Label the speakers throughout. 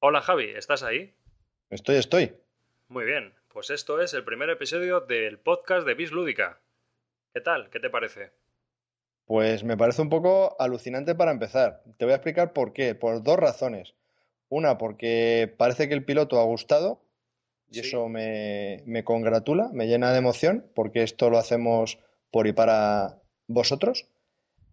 Speaker 1: Hola Javi, ¿estás ahí?
Speaker 2: Estoy, estoy.
Speaker 1: Muy bien, pues esto es el primer episodio del podcast de Bis Lúdica. ¿Qué tal? ¿Qué te parece?
Speaker 2: Pues me parece un poco alucinante para empezar. Te voy a explicar por qué. Por dos razones. Una, porque parece que el piloto ha gustado y
Speaker 1: Sí.
Speaker 2: eso me, me congratula, me llena de emoción, porque esto lo hacemos por y para vosotros.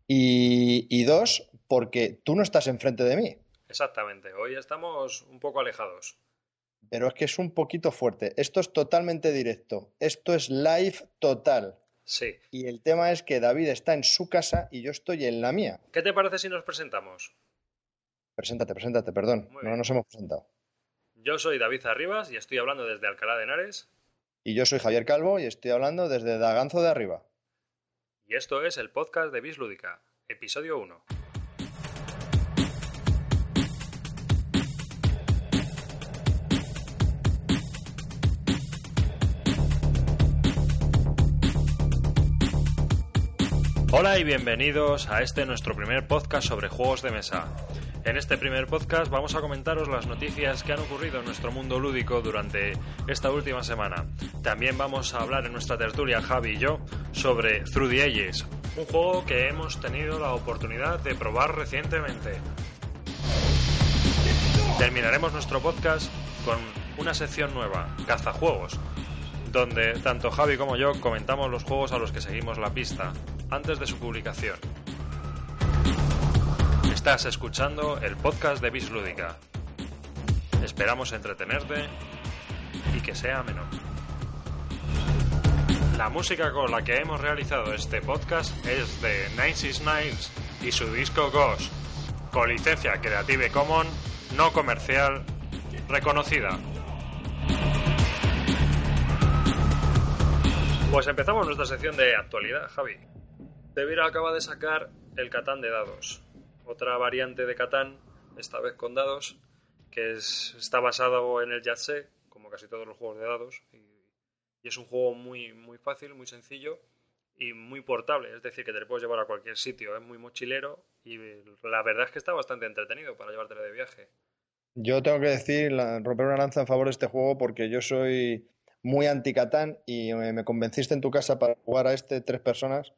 Speaker 2: Y, y dos, porque tú no estás enfrente de mí,
Speaker 1: Exactamente, hoy estamos un poco alejados.
Speaker 2: pero es que es un poquito fuerte. Esto es totalmente directo. Esto es live total.
Speaker 1: Sí.
Speaker 2: Y el tema es que David está en su casa y yo estoy en la mía.
Speaker 1: ¿Qué te parece si nos presentamos?
Speaker 2: Preséntate, preséntate, perdón. No nos hemos presentado.
Speaker 1: Yo soy David Arribas y estoy hablando desde Alcalá de Henares
Speaker 2: Y yo soy Javier Calvo y estoy hablando desde Daganzo de Arriba.
Speaker 1: y esto es el podcast de Bis Lúdica, episodio 1. Hola y bienvenidos a este nuestro primer podcast sobre juegos de mesa. En este primer podcast vamos a comentaros las noticias que han ocurrido en nuestro mundo lúdico durante esta última semana. También vamos a hablar en nuestra tertulia Javi y yo sobre Through the Ages, un juego que hemos tenido la oportunidad de probar recientemente. Terminaremos nuestro podcast con una sección nueva, Cazajuegos, donde tanto Javi como yo comentamos los juegos a los que seguimos la pista antes de su publicación. Estás escuchando el podcast de Bis Lúdica. Esperamos entretenerte y que sea menor. La música con la que hemos realizado este podcast es de Nine Six Nails y su disco Ghost, con licencia Creative Commons no comercial reconocida. Pues empezamos nuestra sección de actualidad, Javi. Devira acaba de sacar el Catán de dados, otra variante de Catán, esta vez con dados, que es- está basado en el Yahtzee, como casi todos los juegos de dados, y, es un juego muy, muy fácil, muy sencillo y muy portable, es decir, que te lo puedes llevar a cualquier sitio, es muy mochilero y la verdad es que está bastante entretenido para llevártelo de viaje.
Speaker 2: Yo tengo que decir, romper una lanza en favor de este juego porque yo soy muy anti-Catán y me convenciste en tu casa para jugar a este tres personas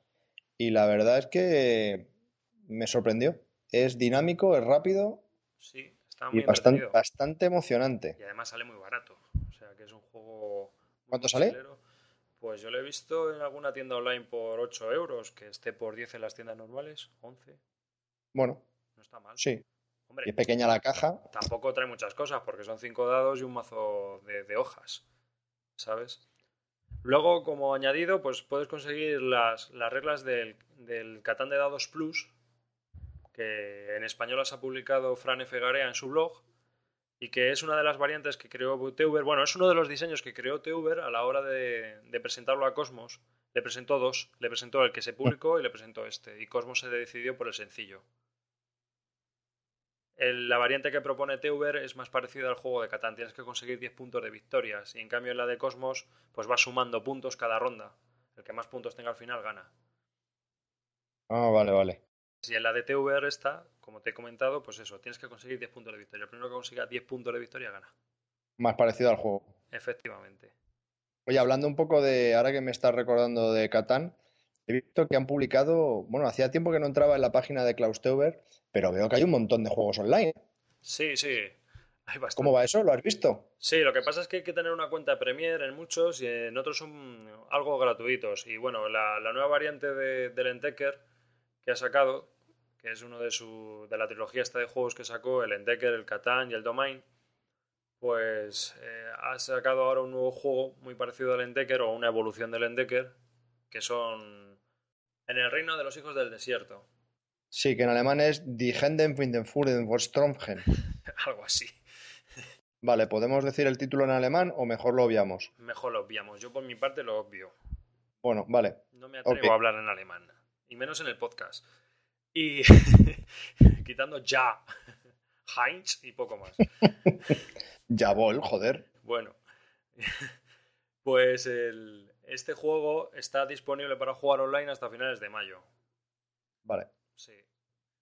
Speaker 2: y la verdad es que me sorprendió. Es dinámico, es rápido
Speaker 1: Sí, está muy
Speaker 2: y bastante, emocionante.
Speaker 1: Y además sale muy barato. O sea que es un juego.
Speaker 2: ¿Cuánto sale?
Speaker 1: Pues yo lo he visto en alguna tienda online por 8 euros, que esté por 10 en las tiendas normales, 11.
Speaker 2: Bueno,
Speaker 1: No está mal.
Speaker 2: sí. Y
Speaker 1: Hombre,
Speaker 2: es pequeña la caja.
Speaker 1: tampoco trae muchas cosas, porque son 5 dados y un mazo de, de hojas. ¿Sabes? Luego, como añadido, pues puedes conseguir las, las reglas del, del Catán de Dados Plus, que en español las ha publicado Fran F. Garea en su blog, y que es una de las variantes que creó Teuber. Bueno, es uno de los diseños que creó Teuber a la hora de, de presentarlo a Cosmos. Le presentó dos. Le presentó el que se publicó y le presentó este. Y Cosmos se decidió por el sencillo. El- la variante que propone Teuber es más parecida al juego de Catán. Tienes que conseguir 10 puntos de victorias. Y en cambio en la de Cosmos, pues vas sumando puntos cada ronda. El que más puntos tenga al final gana.
Speaker 2: Ah, vale, vale.
Speaker 1: Si en la de Teuber está, como te he comentado, pues eso, tienes que conseguir 10 puntos de victoria. El primero que consiga 10 puntos de victoria gana.
Speaker 2: Más parecido al juego.
Speaker 1: Efectivamente.
Speaker 2: Oye, hablando un poco de, ahora que me estás recordando de Catán, he visto que han publicado, bueno, hacía tiempo que no entraba en la página de Klaus Teuber, pero veo que hay un montón de juegos online.
Speaker 1: Sí, sí. Hay.
Speaker 2: ¿Cómo va eso? ¿Lo has visto?
Speaker 1: Sí, lo que pasa es que hay que tener una cuenta Premier en muchos y en otros son algo gratuitos. Y bueno, la, la nueva variante de, del Entecker que ha sacado, que es uno de su de la trilogía esta de juegos que sacó, el Entecker, el Catán y el Domain, pues eh, ha sacado ahora un nuevo juego muy parecido al Entecker o una evolución del Entecker, que son en el reino de los hijos del desierto.
Speaker 2: Sí, que en alemán es Die Hände in den Fuhren vor Stromgen.
Speaker 1: algo así.
Speaker 2: Vale, ¿podemos decir el título en alemán o mejor lo obviamos?
Speaker 1: Mejor lo obviamos. Yo por mi parte lo obvio.
Speaker 2: Bueno, vale.
Speaker 1: No me atrevo a hablar en alemán. Y menos en el podcast. Y quitando ya, Heinz y poco más.
Speaker 2: Jawohl, joder.
Speaker 1: Bueno, pues el- este juego está disponible para jugar online hasta finales de mayo.
Speaker 2: Vale.
Speaker 1: Sí.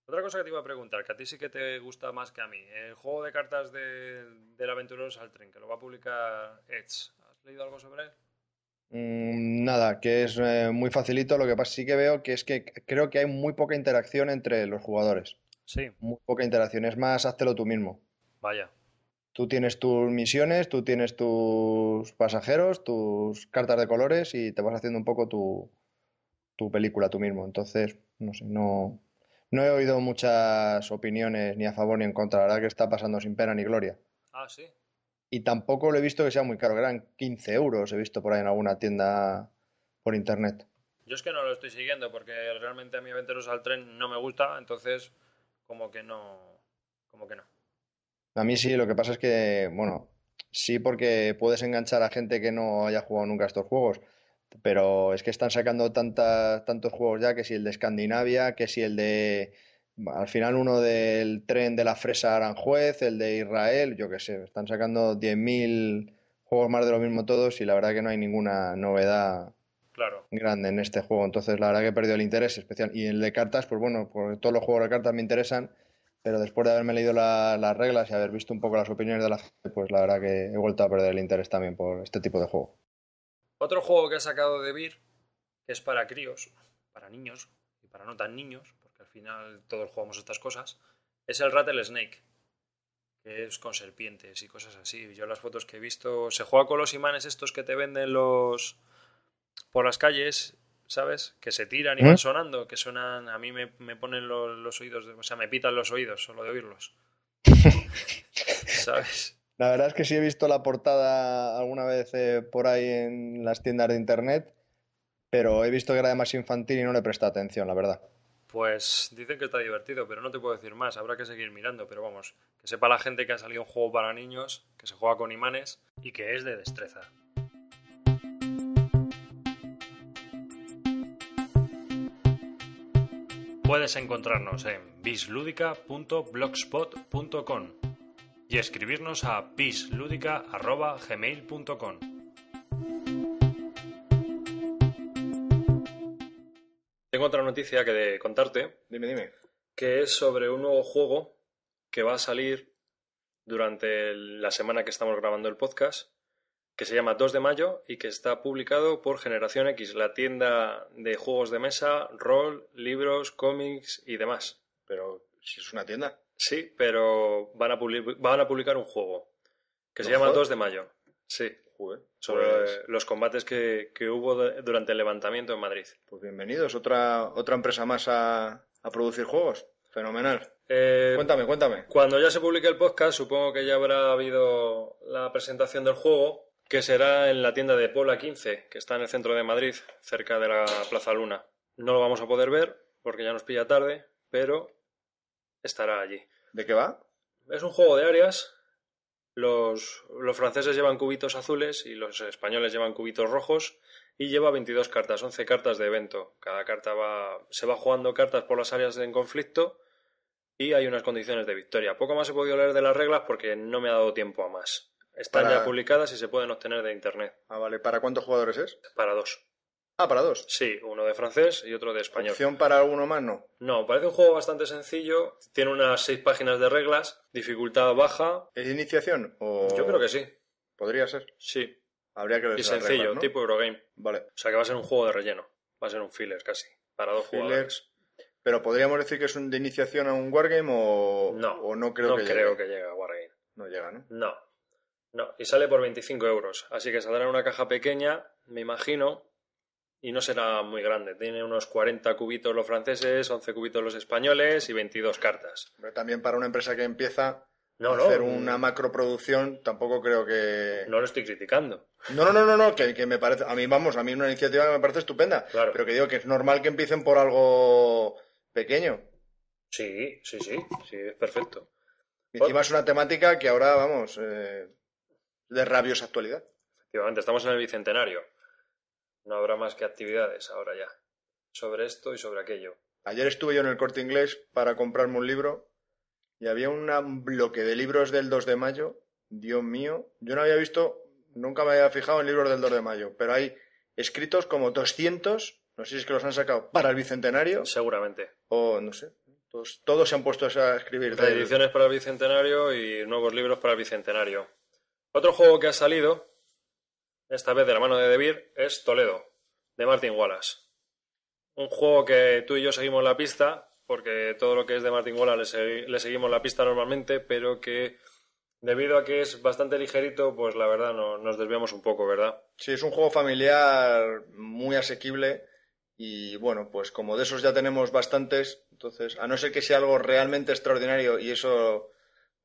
Speaker 1: Otra cosa que te iba a preguntar, que a ti sí que te gusta más que a mí. El juego de cartas de, del Aventureros al Tren, que lo va a publicar Edge. ¿Has leído algo sobre él?
Speaker 2: Mm, nada, que es eh, muy facilito. Lo que pasa sí que veo que es que creo que hay muy poca interacción entre los jugadores.
Speaker 1: Sí.
Speaker 2: Muy poca interacción. Es más, háztelo tú mismo.
Speaker 1: Vaya.
Speaker 2: Tú tienes tus misiones, tú tienes tus pasajeros, tus cartas de colores y te vas haciendo un poco tu, tu película tú mismo. Entonces, no sé, no, no he oído muchas opiniones ni a favor ni en contra. La verdad que está pasando sin pena ni gloria.
Speaker 1: Ah, sí.
Speaker 2: Y tampoco lo he visto que sea muy caro, que eran 15 euros, he visto por ahí en alguna tienda por internet.
Speaker 1: Yo es que no lo estoy siguiendo porque realmente a mí Aventureros al Tren no me gusta, entonces como que no... Como que no.
Speaker 2: A mí sí, lo que pasa es que, bueno, sí porque puedes enganchar a gente que no haya jugado nunca estos juegos, pero es que están sacando tantos juegos ya, que si el de Escandinavia, que si el de, al final uno del tren de la fresa Aranjuez, el de Israel, yo qué sé, están sacando 10.000 juegos más de lo mismo todos y la verdad que no hay ninguna novedad
Speaker 1: Claro.
Speaker 2: grande en este juego, entonces la verdad que he perdido el interés especial. Y el de cartas, pues bueno, pues todos los juegos de cartas me interesan, pero después de haberme leído la- las reglas y haber visto un poco las opiniones de la gente, pues la verdad que he vuelto a perder el interés también por este tipo de juego.
Speaker 1: Otro juego que ha sacado de Beer, que es para críos, para niños y para no tan niños, porque al final todos jugamos estas cosas, es el Rattlesnake, que es con serpientes y cosas así. Yo las fotos que he visto, se juega con los imanes estos que te venden los por las calles, ¿sabes? Que se tiran y
Speaker 2: ¿Mm?
Speaker 1: van sonando, que suenan, a mí me, me ponen los, los oídos, de- o sea, me pitan los oídos solo de oírlos. ¿Sabes?
Speaker 2: La verdad es que sí he visto la portada alguna vez eh, por ahí en las tiendas de internet, pero he visto que era demasiado infantil y no le presté atención, la verdad.
Speaker 1: Pues dicen que está divertido, pero no te puedo decir más, habrá que seguir mirando, pero vamos, que sepa la gente que ha salido un juego para niños, que se juega con imanes y que es de destreza. Puedes encontrarnos en bisludica.blogspot.com y escribirnos a bisludica.gmail.com. Tengo otra noticia que de contarte,
Speaker 2: Dime, dime.
Speaker 1: que es sobre un nuevo juego que va a salir durante la semana que estamos grabando el podcast, que se llama 2 de mayo y que está publicado por Generación X, la tienda de juegos de mesa, rol, libros, cómics y demás.
Speaker 2: Pero si es una tienda.
Speaker 1: Sí, pero van a, publi- van a publicar un juego que se
Speaker 2: ¿No
Speaker 1: llama
Speaker 2: jodas?
Speaker 1: 2 de mayo. Sí,
Speaker 2: Joder,
Speaker 1: sobre
Speaker 2: pues,
Speaker 1: los combates que, que hubo de- durante el levantamiento en Madrid.
Speaker 2: pues bienvenidos, otra, otra empresa más a, a producir juegos. Fenomenal.
Speaker 1: Eh,
Speaker 2: Cuéntame, cuéntame.
Speaker 1: Cuando ya se publique el podcast, supongo que ya habrá habido la presentación del juego, que será en la tienda de Pola 15, que está en el centro de Madrid, cerca de la Plaza Luna. No lo vamos a poder ver porque ya nos pilla tarde, pero estará allí.
Speaker 2: ¿De qué va?
Speaker 1: Es un juego de áreas. Los, los franceses llevan cubitos azules y los españoles llevan cubitos rojos y lleva 22 cartas, 11 cartas de evento. Cada carta va, se va jugando cartas por las áreas en conflicto y hay unas condiciones de victoria. Poco más he podido leer de las reglas porque no me ha dado tiempo a más. Están
Speaker 2: Para-
Speaker 1: ya publicadas y se pueden obtener de internet.
Speaker 2: Ah, vale. ¿Para cuántos jugadores es?
Speaker 1: Para dos.
Speaker 2: Ah, para dos.
Speaker 1: Sí, uno de francés y otro de español.
Speaker 2: ¿Opción para alguno más? No.
Speaker 1: No, parece un juego bastante sencillo. Tiene unas seis páginas de reglas, dificultad baja.
Speaker 2: ¿Es iniciación? O...
Speaker 1: Yo creo que sí.
Speaker 2: Podría ser.
Speaker 1: Sí,
Speaker 2: Habría que ver
Speaker 1: y sencillo,
Speaker 2: reglas, ¿no?
Speaker 1: tipo Eurogame.
Speaker 2: Vale.
Speaker 1: O sea que va a ser un juego de relleno. Va a ser un filler casi. Para dos
Speaker 2: Filler.
Speaker 1: jugadores.
Speaker 2: Pero podríamos decir que es un de iniciación a un wargame o
Speaker 1: No,
Speaker 2: o no creo
Speaker 1: no
Speaker 2: que
Speaker 1: creo
Speaker 2: llegue?
Speaker 1: que llegue a Wargame.
Speaker 2: No llega, ¿no?
Speaker 1: No. No. Y sale por 25 euros. Así que saldrá en una caja pequeña, me imagino. Y no será muy grande. Tiene unos 40 cubitos los franceses, 11 cubitos los españoles y 22 cartas.
Speaker 2: Pero también para una empresa que empieza
Speaker 1: No,
Speaker 2: a
Speaker 1: no.
Speaker 2: hacer una macroproducción, tampoco creo que...
Speaker 1: No lo estoy criticando.
Speaker 2: No, no, no, no, no, que, que me parece... A mí, vamos, a mí una iniciativa que me parece estupenda.
Speaker 1: Claro.
Speaker 2: Pero que digo que es normal que empiecen por algo pequeño.
Speaker 1: Sí, sí, sí. Sí, es perfecto.
Speaker 2: Y encima es una temática que ahora, vamos, eh, de rabiosa actualidad.
Speaker 1: Efectivamente, estamos en el bicentenario. No habrá más que actividades ahora ya. Sobre esto y sobre aquello.
Speaker 2: Ayer estuve yo en el Corte Inglés para comprarme un libro y había un bloque de libros del 2 de mayo. Dios mío, yo no había visto, nunca me había fijado en libros del 2 de mayo, pero hay escritos como 200, no sé si es que los han sacado para el Bicentenario
Speaker 1: Seguramente.
Speaker 2: o no sé, Todos, todos se han puesto a escribir. del-
Speaker 1: Ediciones para el Bicentenario y nuevos libros para el Bicentenario. Otro juego que ha salido, esta vez de la mano de Debir, es Toledo, de Martin Wallace. Un juego que tú y yo seguimos la pista, porque todo lo que es de Martin Wallace le, segui- le seguimos la pista normalmente, pero que debido a que es bastante ligerito, pues la verdad no, nos desviamos un poco, ¿verdad?
Speaker 2: Sí, es un juego familiar muy asequible y bueno, pues como de esos ya tenemos bastantes, entonces a no ser que sea algo realmente extraordinario y eso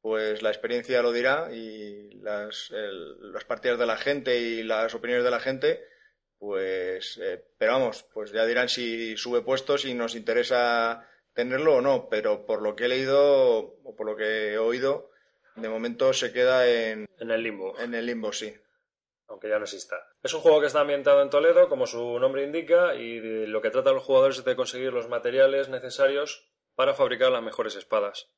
Speaker 2: pues la experiencia lo dirá y las, el- las partidas de la gente y las opiniones de la gente, pues eh, pero vamos, pues ya dirán si sube puestos y nos interesa tenerlo o no, pero por lo que he leído o por lo que he oído, de momento se queda en,
Speaker 1: En el limbo.
Speaker 2: en el limbo, sí.
Speaker 1: aunque ya no exista. Es un juego que está ambientado en Toledo, como su nombre indica, y de lo que trata a los jugadores es de conseguir los materiales necesarios para fabricar las mejores espadas.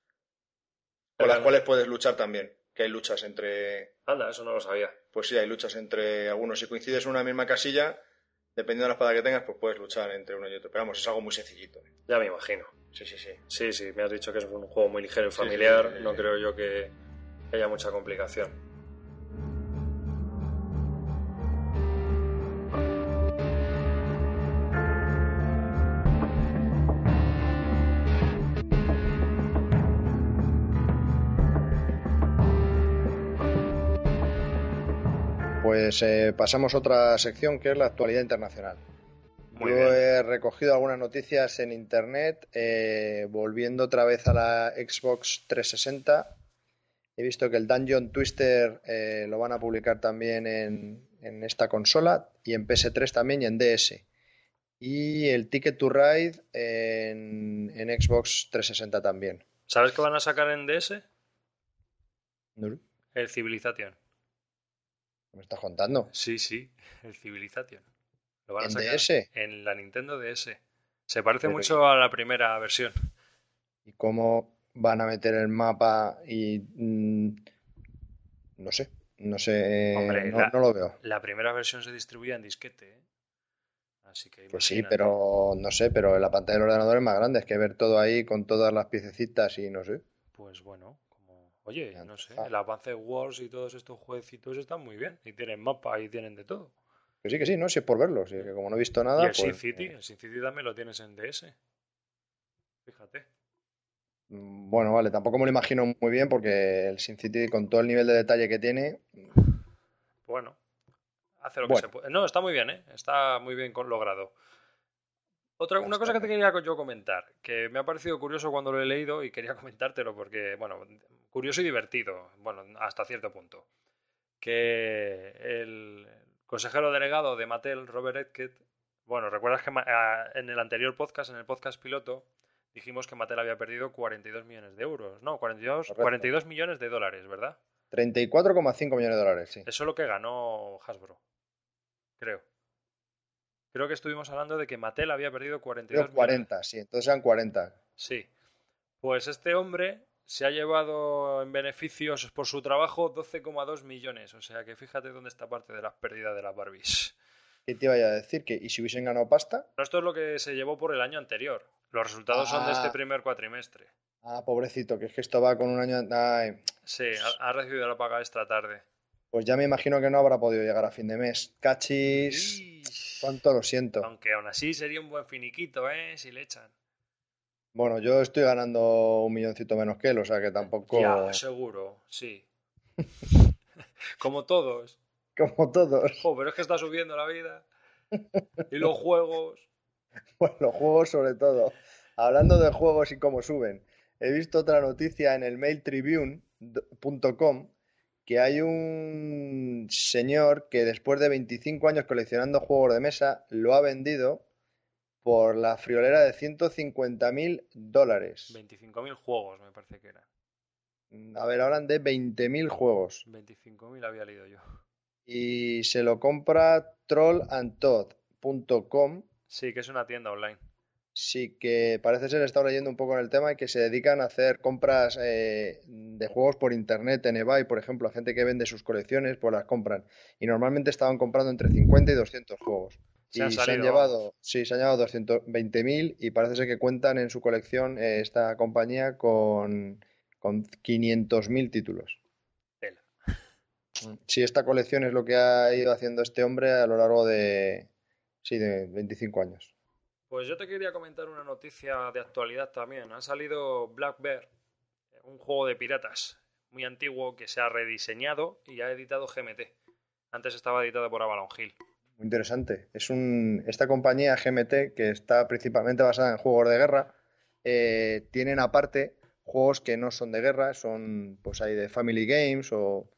Speaker 2: Con las cuales puedes luchar también, que hay luchas entre...
Speaker 1: Anda, eso no lo sabía.
Speaker 2: Pues sí, hay luchas entre algunos. Si coincides en una misma casilla, dependiendo de la espada que tengas, pues puedes luchar entre uno y otro. Pero vamos, es algo muy sencillito.
Speaker 1: Ya me imagino.
Speaker 2: Sí, sí, sí.
Speaker 1: Sí, sí, me has dicho que es un juego muy ligero y familiar.
Speaker 2: sí, sí,
Speaker 1: no creo yo que haya mucha complicación.
Speaker 2: Pues eh, pasamos a otra sección que es la actualidad internacional.
Speaker 1: Muy
Speaker 2: Yo
Speaker 1: bien.
Speaker 2: he recogido algunas noticias en internet, eh, volviendo otra vez a la Xbox 360. He visto que el Dungeon Twister eh, lo van a publicar también en, en esta consola y en PS3 también y en DS. Y el Ticket to Ride en, en Xbox 360 también.
Speaker 1: ¿Sabes qué van a sacar en DS?
Speaker 2: ¿No?
Speaker 1: El Civilization.
Speaker 2: ¿Me estás contando?
Speaker 1: Sí, sí, el Civilization. Lo van a
Speaker 2: ¿En
Speaker 1: sacar
Speaker 2: DS?
Speaker 1: en la Nintendo DS. Se parece
Speaker 2: Pero
Speaker 1: mucho a la primera versión.
Speaker 2: ¿Y cómo van a meter el mapa? Y mm, no sé, no sé,
Speaker 1: Hombre,
Speaker 2: no,
Speaker 1: la-
Speaker 2: no lo veo.
Speaker 1: La primera versión se distribuía en disquete. ¿eh? Así que
Speaker 2: Pues sí, pero no sé, pero la pantalla del ordenador es más grande, es que ver todo ahí con todas las piececitas y no sé.
Speaker 1: Pues bueno. Oye, no sé, el Advance Wars y todos estos jueguecitos están muy bien. Y tienen mapa y tienen de todo.
Speaker 2: Que sí, que sí, no, si es por verlo, si es que como no he visto nada,
Speaker 1: y el
Speaker 2: pues,
Speaker 1: Sin City,
Speaker 2: eh,
Speaker 1: el Sin City también lo tienes en DS. Fíjate.
Speaker 2: mm, bueno, vale, tampoco me lo imagino muy bien porque el Sin City con todo el nivel de detalle que tiene,
Speaker 1: Bueno, hace lo
Speaker 2: Bueno.
Speaker 1: que se puede. No, está muy bien, ¿eh? Está muy bien logrado. Otra, una cosa que te quería yo comentar, que me ha parecido curioso cuando lo he leído y quería comentártelo porque, bueno, curioso y divertido, bueno, hasta cierto punto. Que el consejero delegado de Mattel, Robert Edkett, bueno, recuerdas que en el anterior podcast, en el podcast piloto, dijimos que Mattel había perdido 42 millones de euros, no, 42,
Speaker 2: Correcto.
Speaker 1: 42 millones de dólares, ¿verdad?
Speaker 2: 34,5 millones de dólares, sí.
Speaker 1: Eso es lo que ganó Hasbro. Creo. Creo que estuvimos hablando de que Mattel había perdido 42
Speaker 2: Creo 40, sí, entonces eran 40.
Speaker 1: Sí. Pues este hombre se ha llevado en beneficios por su trabajo 12,2 millones. O sea que fíjate dónde está parte de las pérdidas de las Barbies.
Speaker 2: ¿Qué te iba a decir? ¿Que, ¿Y si hubiesen ganado pasta?
Speaker 1: Pero esto es lo que se llevó por el año anterior. Los resultados son de este
Speaker 2: Ah.
Speaker 1: primer cuatrimestre.
Speaker 2: Ah, pobrecito, que es que esto va con un año... Ay,
Speaker 1: Sí, ha, ha recibido la paga esta tarde.
Speaker 2: pues ya me imagino que no habrá podido llegar a fin de mes. Cachis, cuánto lo siento.
Speaker 1: Aunque aún así sería un buen finiquito, ¿eh? Si le echan.
Speaker 2: Bueno, yo estoy ganando un milloncito menos que él, o sea que tampoco...
Speaker 1: Ya, seguro, sí. Como todos.
Speaker 2: Como todos.
Speaker 1: Jo, pero es que está subiendo la vida. Y los juegos.
Speaker 2: Bueno, los juegos sobre todo. Hablando de juegos y cómo suben, he visto otra noticia en el mailtribune.com que hay un señor que después de 25 años coleccionando juegos de mesa lo ha vendido por la friolera de 150 mil dólares.
Speaker 1: 25.000 juegos, me parece que eran.
Speaker 2: A ver, hablan de 20.000 juegos.
Speaker 1: 25.000 había leído yo.
Speaker 2: Y se lo compra trollandtodd.com
Speaker 1: Sí, que es una tienda online.
Speaker 2: Sí, que parece ser, he estado leyendo un poco en el tema y que se dedican a hacer compras eh, de juegos por internet en eBay, por ejemplo, a gente que vende sus colecciones, pues las compran. Y normalmente estaban comprando entre 50 y 200 juegos. Y se han llevado, sí, se han llevado 220.000 y parece ser que cuentan en su colección eh, esta compañía con, con 500.000 títulos. Sí, esta colección es lo que ha ido haciendo este hombre a lo largo de, sí, de 25 años.
Speaker 1: Pues yo te quería comentar una noticia de actualidad también. Ha salido Black Bear, un juego de piratas muy antiguo que se ha rediseñado y ha editado GMT. Antes estaba editado por Avalon Hill.
Speaker 2: Muy interesante. Es un, esta compañía GMT, que está principalmente basada en juegos de guerra, eh, tienen aparte juegos que no son de guerra, son pues hay de Family Games o...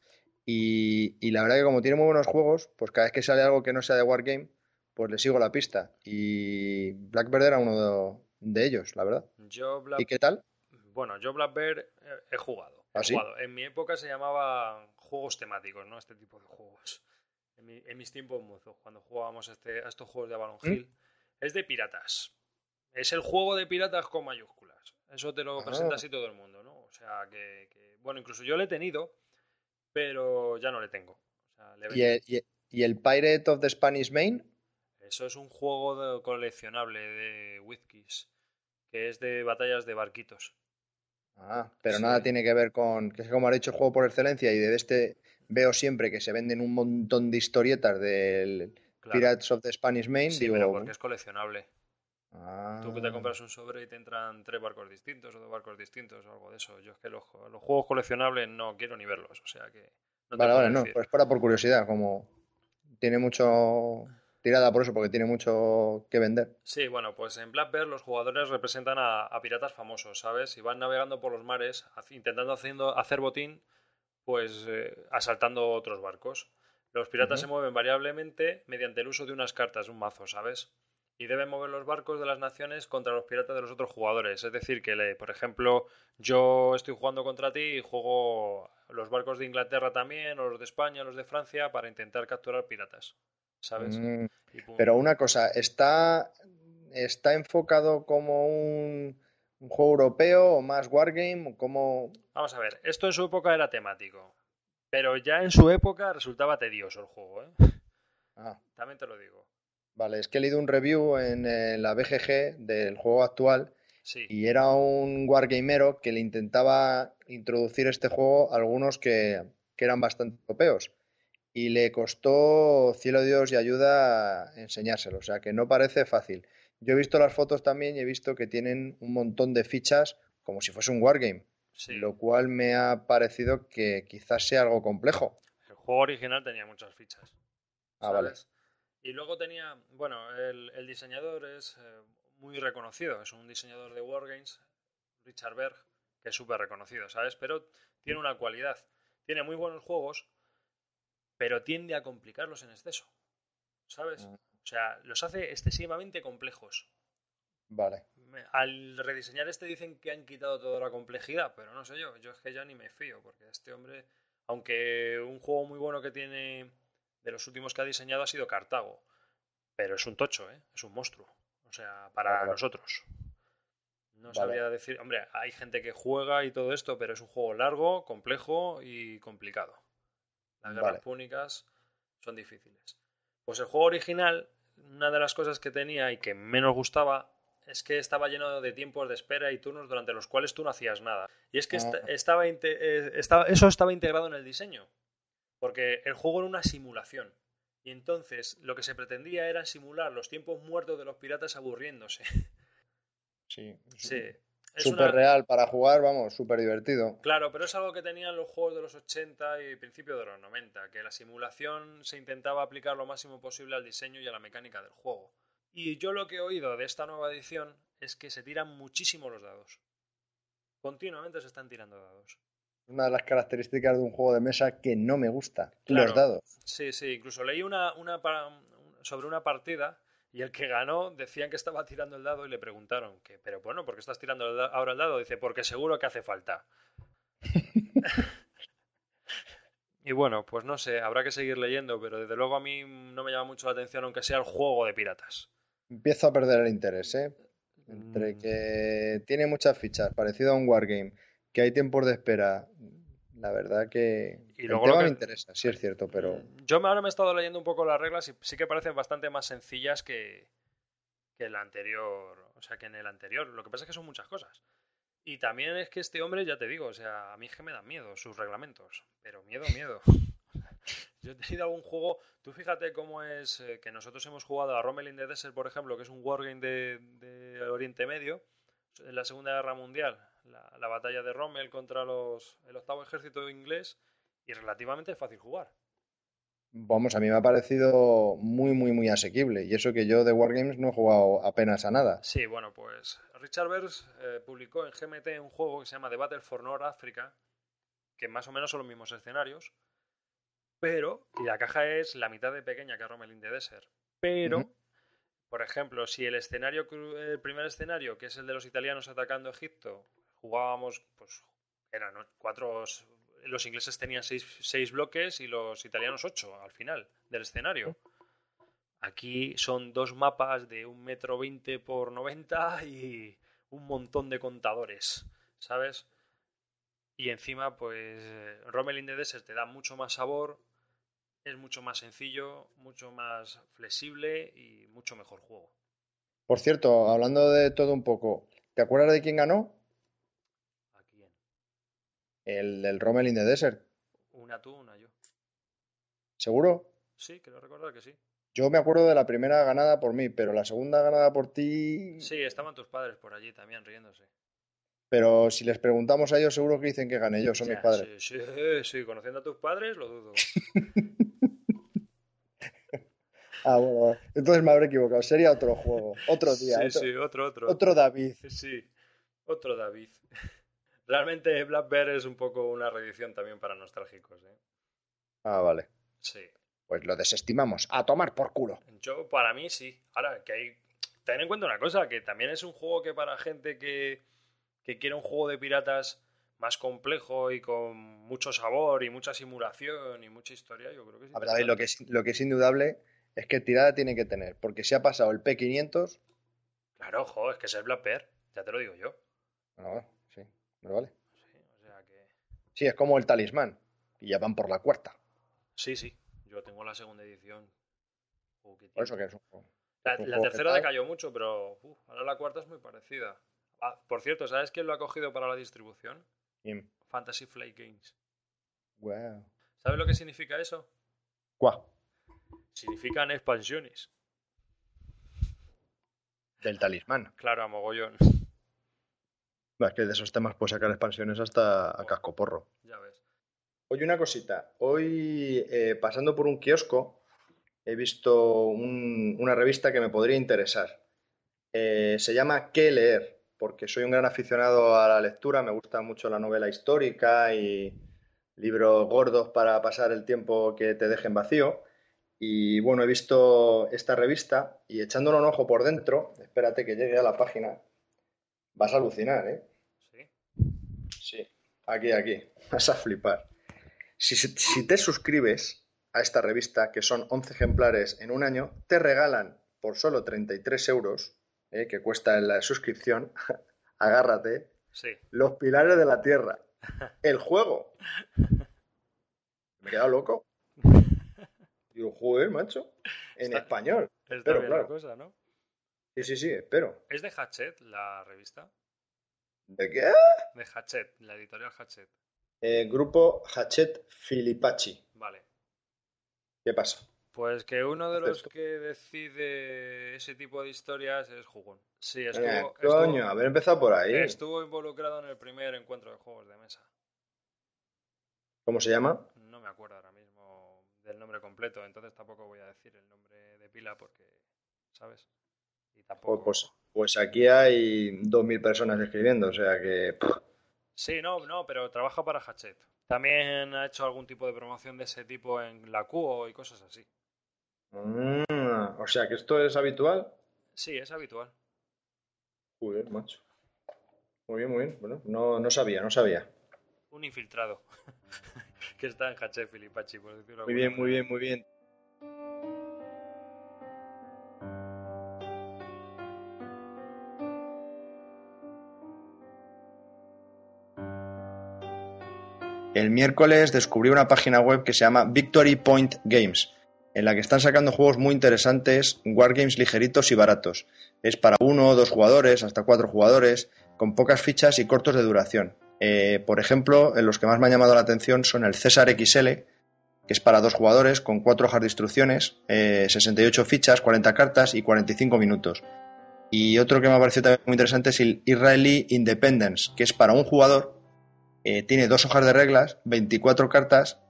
Speaker 2: Y, y la verdad que como tiene muy buenos juegos, pues cada vez que sale algo que no sea de Wargame, pues le sigo la pista. Y Blackbird era uno de, ellos, la verdad. ¿Y qué tal?
Speaker 1: Bueno, yo Blackbird he jugado. ¿Ah, jugado. En mi época se llamaba juegos temáticos, ¿no? Este tipo de juegos. En, mis tiempos mozos, cuando jugábamos este, a estos juegos de Avalon ¿Mm? Hill. Es de piratas. Es el juego de piratas con mayúsculas. Eso te lo ah. presenta así todo el mundo, ¿no? O sea, que, Bueno, incluso yo lo he tenido, pero ya no le tengo.
Speaker 2: ¿Y, el, ¿Y, el, Pirate of the Spanish Main?
Speaker 1: Eso es un juego coleccionable de Whiskies, que es de batallas de barquitos.
Speaker 2: Ah, pero nada tiene que ver con, que es como ha dicho, el juego por excelencia y de este veo siempre que se venden un montón de historietas del Pirates of the Spanish Main.
Speaker 1: Sí, pero porque es coleccionable. Tú que te ah. compras un sobre y te entran tres barcos distintos o dos barcos distintos o algo de eso. Yo es que los, juegos coleccionables no quiero ni verlos, o sea que...
Speaker 2: vale, vale, no, pues para por curiosidad, como tiene mucho tirada por eso, porque tiene mucho que vender.
Speaker 1: Sí, bueno, pues en Black Bear los jugadores representan a, piratas famosos, ¿sabes? Y van navegando por los mares, intentando haciendo, hacer botín, pues eh, asaltando otros barcos. Los piratas se mueven variablemente mediante el uso de unas cartas, un mazo, ¿sabes? Y deben mover los barcos de las naciones contra los piratas de los otros jugadores. Es decir, que, por ejemplo, yo estoy jugando contra ti y juego los barcos de Inglaterra también, o los de España, los de Francia, para intentar capturar piratas. ¿sabes? Mm,
Speaker 2: pero una cosa, ¿está, está enfocado como un, juego europeo o más Wargame? Como...
Speaker 1: Vamos a ver, esto en su época era temático, pero ya en su época resultaba tedioso el juego, ¿eh? Ah. También te lo digo.
Speaker 2: Vale, es que he leído un review en, la BGG del juego actual y era un wargamero que le intentaba introducir este juego a algunos que, que eran bastante europeos y le costó cielo Dios y ayuda enseñárselo, o sea que no parece fácil. Yo he visto las fotos también y he visto que tienen un montón de fichas como si fuese un wargame, lo cual me ha parecido que quizás sea algo complejo.
Speaker 1: El juego original tenía muchas fichas. Ah, vale. Y luego tenía, bueno, el, diseñador es eh, muy reconocido, es un diseñador de wargames, Richard Berg, que es súper reconocido, ¿sabes? Pero tiene una cualidad, tiene muy buenos juegos, pero tiende a complicarlos en exceso. ¿Sabes? Mm. O sea, los hace excesivamente complejos.
Speaker 2: Vale.
Speaker 1: Al rediseñar este dicen que han quitado toda la complejidad, pero no sé yo, yo es que ya ni me fío, porque este hombre, aunque un juego muy bueno que tiene de los últimos que ha diseñado ha sido Cartago, pero es un tocho, ¿eh? es un monstruo, o sea, para nosotros. No sabría decir, hombre, hay gente que juega y todo esto, pero es un juego largo, complejo y complicado. Las guerras púnicas son difíciles. Pues el juego original, una de las cosas que tenía y que menos gustaba es que estaba lleno de tiempos de espera y turnos durante los cuales tú no hacías nada. Y es que ah. eh, estaba, eso estaba integrado en el diseño. Porque el juego era una simulación. Y entonces lo que se pretendía era simular los tiempos muertos de los piratas aburriéndose.
Speaker 2: Sí. Sí. Súper real para jugar, vamos, súper divertido.
Speaker 1: Claro, pero es algo que tenían los juegos de los 80 y principios de los 90, que la simulación se intentaba aplicar lo máximo posible al diseño y a la mecánica del juego. Y yo lo que he oído de esta nueva edición es que se tiran muchísimo los dados. Continuamente se están tirando dados.
Speaker 2: Una de las características de un juego de mesa que no me gusta, los dados.
Speaker 1: Sí, sí, incluso leí una, una sobre una partida y el que ganó decían que estaba tirando el dado y le preguntaron que, pero bueno, ¿por qué estás tirando ahora el dado? Dice, porque seguro que hace falta. y bueno, pues no sé, habrá que seguir leyendo, pero desde luego a mí no me llama mucho la atención aunque sea el juego de piratas.
Speaker 2: Empiezo a perder el interés, ¿eh? Entre mm. que tiene muchas fichas, parecido a un wargame, que hay tiempos de espera, la verdad que
Speaker 1: Y
Speaker 2: el
Speaker 1: luego
Speaker 2: tema
Speaker 1: lo que-
Speaker 2: me interesa, sí es cierto, pero
Speaker 1: Yo ahora me he estado leyendo un poco las reglas y sí que parecen bastante más sencillas que, que el anterior. O sea, que en el anterior. Lo que pasa es que son muchas cosas. Y también es que este hombre, ya te digo, o sea, a mí es que me dan miedo sus reglamentos. Pero miedo, miedo. Yo he tenido algún juego. Tú fíjate cómo es eh, que nosotros hemos jugado a Rommel in the Desert, por ejemplo, que es un wargame de, de Oriente Medio, en la Segunda Guerra Mundial. La, la batalla de Rommel contra los, el octavo ejército inglés. Y relativamente fácil jugar.
Speaker 2: vamos, a mí me ha parecido muy, muy, muy asequible. Y eso que yo de Wargames no he jugado apenas a nada.
Speaker 1: Sí, bueno, pues Richard Bers eh, publicó en GMT un juego que se llama The Battle for North Africa, que más o menos son los mismos escenarios, pero, y la caja es la mitad de pequeña que Rommel in the Desert, pero, por ejemplo, si el escenario, el primer escenario, que es el de los italianos atacando Egipto, jugábamos, pues, eran cuatro, los ingleses tenían seis, seis bloques y los italianos ocho al final del escenario. Aquí son dos mapas de un metro veinte por 90 y un montón de contadores, ¿sabes? Y encima, pues, Rommel in the te da mucho más sabor, es mucho más sencillo, mucho más flexible y mucho mejor juego.
Speaker 2: Por cierto, hablando de todo un poco, ¿te acuerdas de quién ganó? El del Rommel in the Desert,
Speaker 1: Una tú, una yo.
Speaker 2: ¿seguro?
Speaker 1: Sí, creo recordar que sí.
Speaker 2: Yo me acuerdo de la primera ganada por mí, pero la segunda ganada por ti.
Speaker 1: Sí, estaban tus padres por allí también riéndose.
Speaker 2: Pero si les preguntamos a ellos, seguro que dicen que gané yo, son
Speaker 1: Ya,
Speaker 2: mis padres.
Speaker 1: Sí, sí, sí, conociendo a tus padres, lo dudo.
Speaker 2: Ah, bueno, entonces me habré equivocado. Sería otro juego, otro día,
Speaker 1: sí,
Speaker 2: otro,
Speaker 1: sí, otro, otro.
Speaker 2: otro David.
Speaker 1: Sí, otro David. Realmente Black Bear es un poco una reedición también para nostálgicos, ¿eh?
Speaker 2: Ah, vale.
Speaker 1: Sí.
Speaker 2: Pues lo desestimamos. A tomar por culo.
Speaker 1: Yo, para mí, sí. Ahora, que hay... Ten en cuenta una cosa, que también es un juego que para gente que, que quiere un juego de piratas más complejo y con mucho sabor y mucha simulación y mucha historia, yo creo que sí.
Speaker 2: A ver, David, lo que, es, lo que es indudable es que tirada tiene que tener, porque si ha pasado el P500,
Speaker 1: Claro, ojo, es que es el Black Bear, ya te lo digo yo.
Speaker 2: no, me vale.
Speaker 1: Sí, o sea que...
Speaker 2: Sí, es como el talismán, y ya van por la cuarta.
Speaker 1: Sí, sí, yo tengo la segunda edición.
Speaker 2: Por eso que es un juego.
Speaker 1: La, tercera decayó mucho, pero ahora la cuarta es muy parecida. Ah, por cierto, ¿sabes quién lo ha cogido para la distribución? Fantasy Flight Games.
Speaker 2: Wow.
Speaker 1: ¿Sabes lo que significa eso?
Speaker 2: Cuá,
Speaker 1: Significan expansiones.
Speaker 2: del talismán.
Speaker 1: Claro, a mogollón.
Speaker 2: Es que de esos temas puedes sacar expansiones hasta a casco porro.
Speaker 1: Ya ves.
Speaker 2: Oye, una cosita. Hoy, eh, pasando por un kiosco, he visto un- una revista que me podría interesar. Eh, se llama ¿Qué leer? Porque soy un gran aficionado a la lectura, me gusta mucho la novela histórica y libros gordos para pasar el tiempo que te dejen vacío. Y bueno, he visto esta revista y echándole un ojo por dentro, espérate que llegue a la página, vas a alucinar, ¿eh?
Speaker 1: ¿Sí?
Speaker 2: Sí, aquí, aquí. Vas a flipar. Si, te suscribes a esta revista, que son 11 ejemplares en un año, te regalan por solo 33 euros, eh, que cuesta la suscripción, agárrate,
Speaker 1: Sí.
Speaker 2: Los Pilares de la Tierra. El juego. Me he quedado loco. Digo, joder, macho. En
Speaker 1: Está-
Speaker 2: español.
Speaker 1: Está
Speaker 2: Pero
Speaker 1: bien
Speaker 2: claro.
Speaker 1: la cosa, ¿no?
Speaker 2: Sí, sí, sí, espero.
Speaker 1: ¿Es de Hachette la revista?
Speaker 2: ¿De qué?
Speaker 1: De Hachette, la editorial Hachette.
Speaker 2: Eh, grupo Hachet Filipacci.
Speaker 1: Vale.
Speaker 2: ¿Qué pasa?
Speaker 1: Pues que uno de los que decide ese tipo de historias es Jugón. Sí,
Speaker 2: Eh,
Speaker 1: estuvo,
Speaker 2: coño,
Speaker 1: estuvo-
Speaker 2: haber empezado por ahí.
Speaker 1: estuvo involucrado en el primer encuentro de juegos de mesa.
Speaker 2: ¿Cómo se llama?
Speaker 1: No me acuerdo ahora mismo del nombre completo, entonces tampoco voy a decir el nombre de pila porque, ¿sabes? Y tampoco...
Speaker 2: Pues, pues aquí hay 2.000 personas escribiendo, o sea que...
Speaker 1: Sí, no, no, pero trabaja para Hachette. También ha hecho algún tipo de promoción de ese tipo en la QO y cosas así.
Speaker 2: mm, o sea que esto es habitual.
Speaker 1: Sí, es habitual.
Speaker 2: Joder, macho. Muy bien, muy bien. Bueno, no, no sabía, no sabía.
Speaker 1: Un infiltrado que está en Hachette Filipachi, por decirlo de
Speaker 2: Muy bien, muy bien, muy bien. El miércoles descubrí una página web que se llama Victory Point Games, en la que están sacando juegos muy interesantes, wargames ligeritos y baratos. Es para uno o dos jugadores, hasta cuatro jugadores, con pocas fichas y cortos de duración. Eh, por ejemplo, los que más me han llamado la atención son el César XL, que es para dos jugadores, con cuatro hojas de instrucciones, 68 eh, fichas, 40 cartas y 45 minutos. Y otro que me ha parecido también muy interesante es el Israeli Independence, que es para un jugador, eh, tiene dos hojas de reglas, 24 cartas,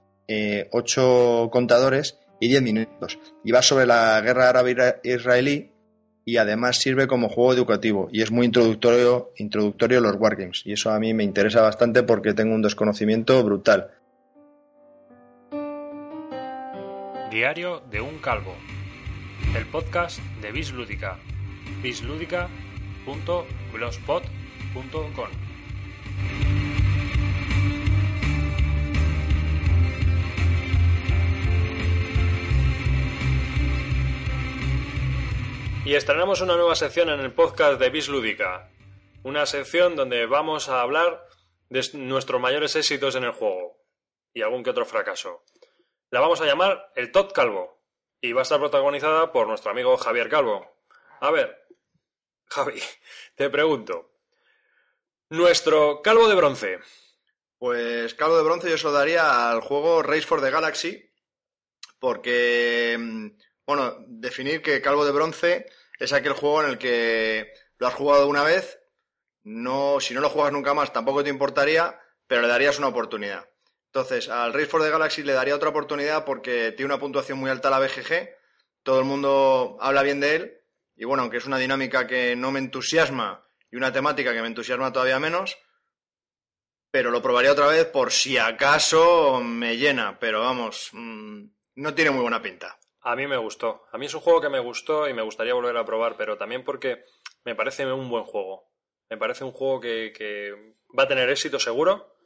Speaker 2: 8 contadores y 10 minutos. Y va sobre la guerra árabe-israelí y además sirve como juego educativo y es muy introductorio, introductorio los wargames. Y eso a mí me interesa bastante porque tengo un desconocimiento brutal.
Speaker 1: Diario de un calvo. El podcast de Bislúdica. bislúdica.blogspot.com Y estrenamos una nueva sección en el podcast de Bis Lúdica. Una sección donde vamos a hablar de nuestros mayores éxitos en el juego y algún que otro fracaso. La vamos a llamar el Top Calvo y va a estar protagonizada por nuestro amigo Javier Calvo. A ver, Javi, te pregunto. Nuestro calvo de bronce.
Speaker 2: Pues calvo de bronce yo se lo daría al juego Race for the Galaxy porque mm, bueno, definir que Calvo de Bronce es aquel juego en el que lo has jugado una vez, no, si no lo juegas nunca más tampoco te importaría, pero le darías una oportunidad. Entonces, al Race for the Galaxy le daría otra oportunidad porque tiene una puntuación muy alta la BGG, todo el mundo habla bien de él, y bueno, aunque es una dinámica que no me entusiasma y una temática que me entusiasma todavía menos, pero lo probaría otra vez por si acaso me llena, pero vamos, mm, no tiene muy buena pinta.
Speaker 1: A mí me gustó. A mí es un juego que me gustó y me gustaría volver a probar, pero también porque me parece un buen juego. Me parece un juego que, va a tener éxito seguro,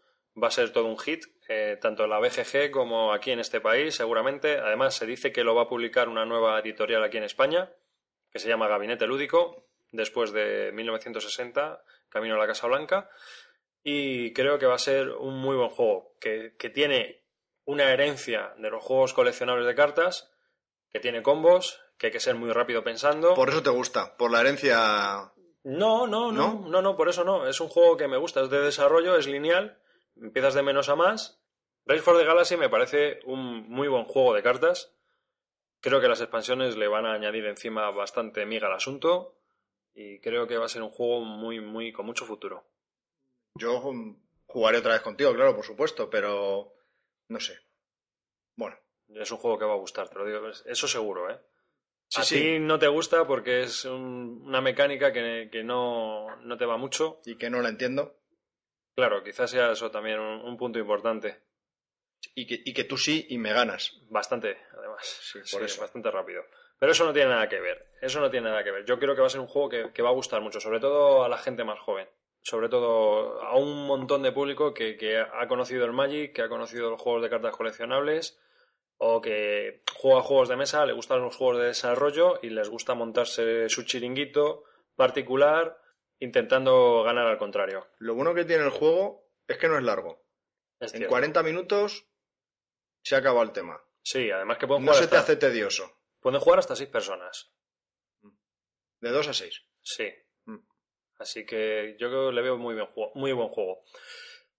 Speaker 1: va a ser todo un hit, eh, tanto en la BGG como aquí en este país, seguramente. Además, se dice que lo va a publicar una nueva editorial aquí en España, que se llama Gabinete Lúdico, después de 1960, Camino a la Casa Blanca. Y creo que va a ser un muy buen juego, que, que tiene una herencia de los juegos coleccionables de cartas, que tiene combos, que hay que ser muy rápido pensando.
Speaker 2: Por eso te gusta, por la herencia.
Speaker 1: No, no, no, no, no, por eso no. Es un juego que me gusta, es de desarrollo, es lineal, empiezas de menos a más. Race for the Galaxy me parece un muy buen juego de cartas. Creo que las expansiones le van a añadir encima bastante miga al asunto y creo que va a ser un juego muy, muy con mucho futuro.
Speaker 2: Yo jugaré otra vez contigo, claro, por supuesto, pero no sé. Bueno,
Speaker 1: es un juego que va a gustar, te lo digo. Eso seguro, ¿eh? a ti no te gusta porque es una mecánica que, no, te va mucho.
Speaker 2: Y que no la entiendo.
Speaker 1: Claro, quizás sea eso también un, punto importante.
Speaker 2: Y que, y que, tú sí y me ganas.
Speaker 1: Bastante, además. Sí, por eso. Bastante rápido. Pero eso no tiene nada que ver. Eso no tiene nada que ver. Yo creo que va a ser un juego que, va a gustar mucho, sobre todo a la gente más joven. Sobre todo a un montón de público que, que ha conocido el Magic, que ha conocido los juegos de cartas coleccionables o que juega juegos de mesa, le gustan los juegos de desarrollo y les gusta montarse su chiringuito particular intentando ganar al contrario.
Speaker 2: Lo bueno que tiene el juego es que no es largo. en 40 minutos se acaba el tema.
Speaker 1: Sí, además que pueden
Speaker 2: jugar. No se te hace tedioso.
Speaker 1: Pueden jugar hasta 6 personas.
Speaker 2: De 2 a 6.
Speaker 1: Sí. Mm. Así que yo creo que le veo muy, bien, muy buen juego.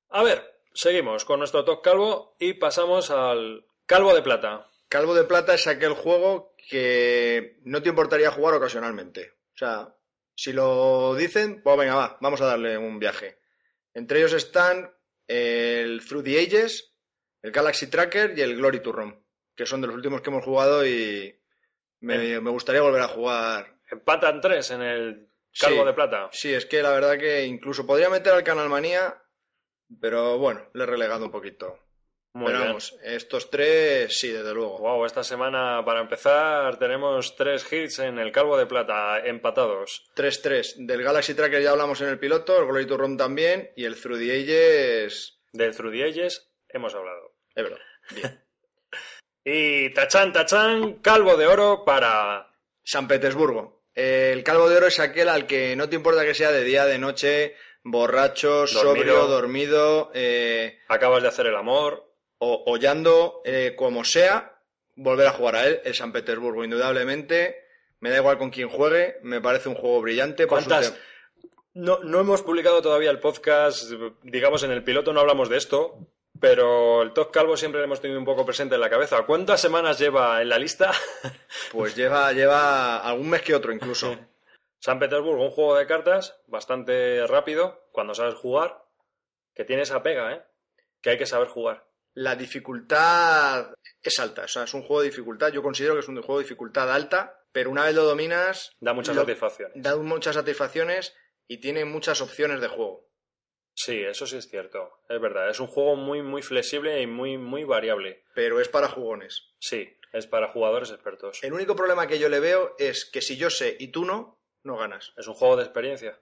Speaker 1: A ver, seguimos con nuestro top calvo y pasamos al Calvo de Plata.
Speaker 2: Calvo de Plata es aquel juego que no te importaría jugar ocasionalmente. O sea, si lo dicen, pues venga, va, vamos a darle un viaje. Entre ellos están el Through the Ages, el Galaxy Tracker y el Glory to Rome, que son de los últimos que hemos jugado y me, gustaría volver a jugar.
Speaker 1: Empatan tres en el Calvo de Plata.
Speaker 2: Sí, es que la verdad que incluso podría meter al Canal Manía, pero bueno, le he relegado un poquito. Muy vamos, estos tres, sí, desde luego.
Speaker 1: Wow, esta semana, para empezar, tenemos tres hits en el Calvo de Plata, empatados.
Speaker 2: 3-3. Del Galaxy Tracker ya hablamos en el piloto, el Glory to Run también, y el Through the Ages...
Speaker 1: Del Through the Ages hemos hablado.
Speaker 2: Es verdad. Bien.
Speaker 1: y tachán, tachán, Calvo de Oro para...
Speaker 2: San Petersburgo. El Calvo de Oro es aquel al que no te importa que sea de día, de noche, borracho,
Speaker 1: Dormido.
Speaker 2: sobrio, dormido, eh,
Speaker 1: Acabas de hacer el amor.
Speaker 2: O hollando, eh, como sea, volver a jugar a él, el San Petersburgo, indudablemente. Me da igual con quién juegue, me parece un juego brillante.
Speaker 1: ¿Cuántas? No, no hemos publicado todavía el podcast, digamos en el piloto no hablamos de esto, pero el Top Calvo siempre lo hemos tenido un poco presente en la cabeza. ¿Cuántas semanas lleva en la lista?
Speaker 2: Pues lleva, lleva algún mes que otro incluso.
Speaker 1: San Petersburgo, un juego de cartas bastante rápido, cuando sabes jugar, que tiene esa pega, ¿eh? Que hay que saber jugar.
Speaker 2: La dificultad es alta, o sea, es un juego de dificultad. Yo considero que es un juego de dificultad alta, pero una vez lo dominas,
Speaker 1: Da mucha
Speaker 2: Lo-
Speaker 1: satisfacción.
Speaker 2: da muchas satisfacciones y tiene muchas opciones de juego.
Speaker 1: Sí, eso sí es cierto. Es verdad. Es un juego muy, muy flexible y muy, muy variable.
Speaker 2: Pero es para jugones.
Speaker 1: Sí, es para jugadores expertos.
Speaker 2: El único problema que yo le veo es que si yo sé y tú no, no ganas.
Speaker 1: Es un juego de experiencia,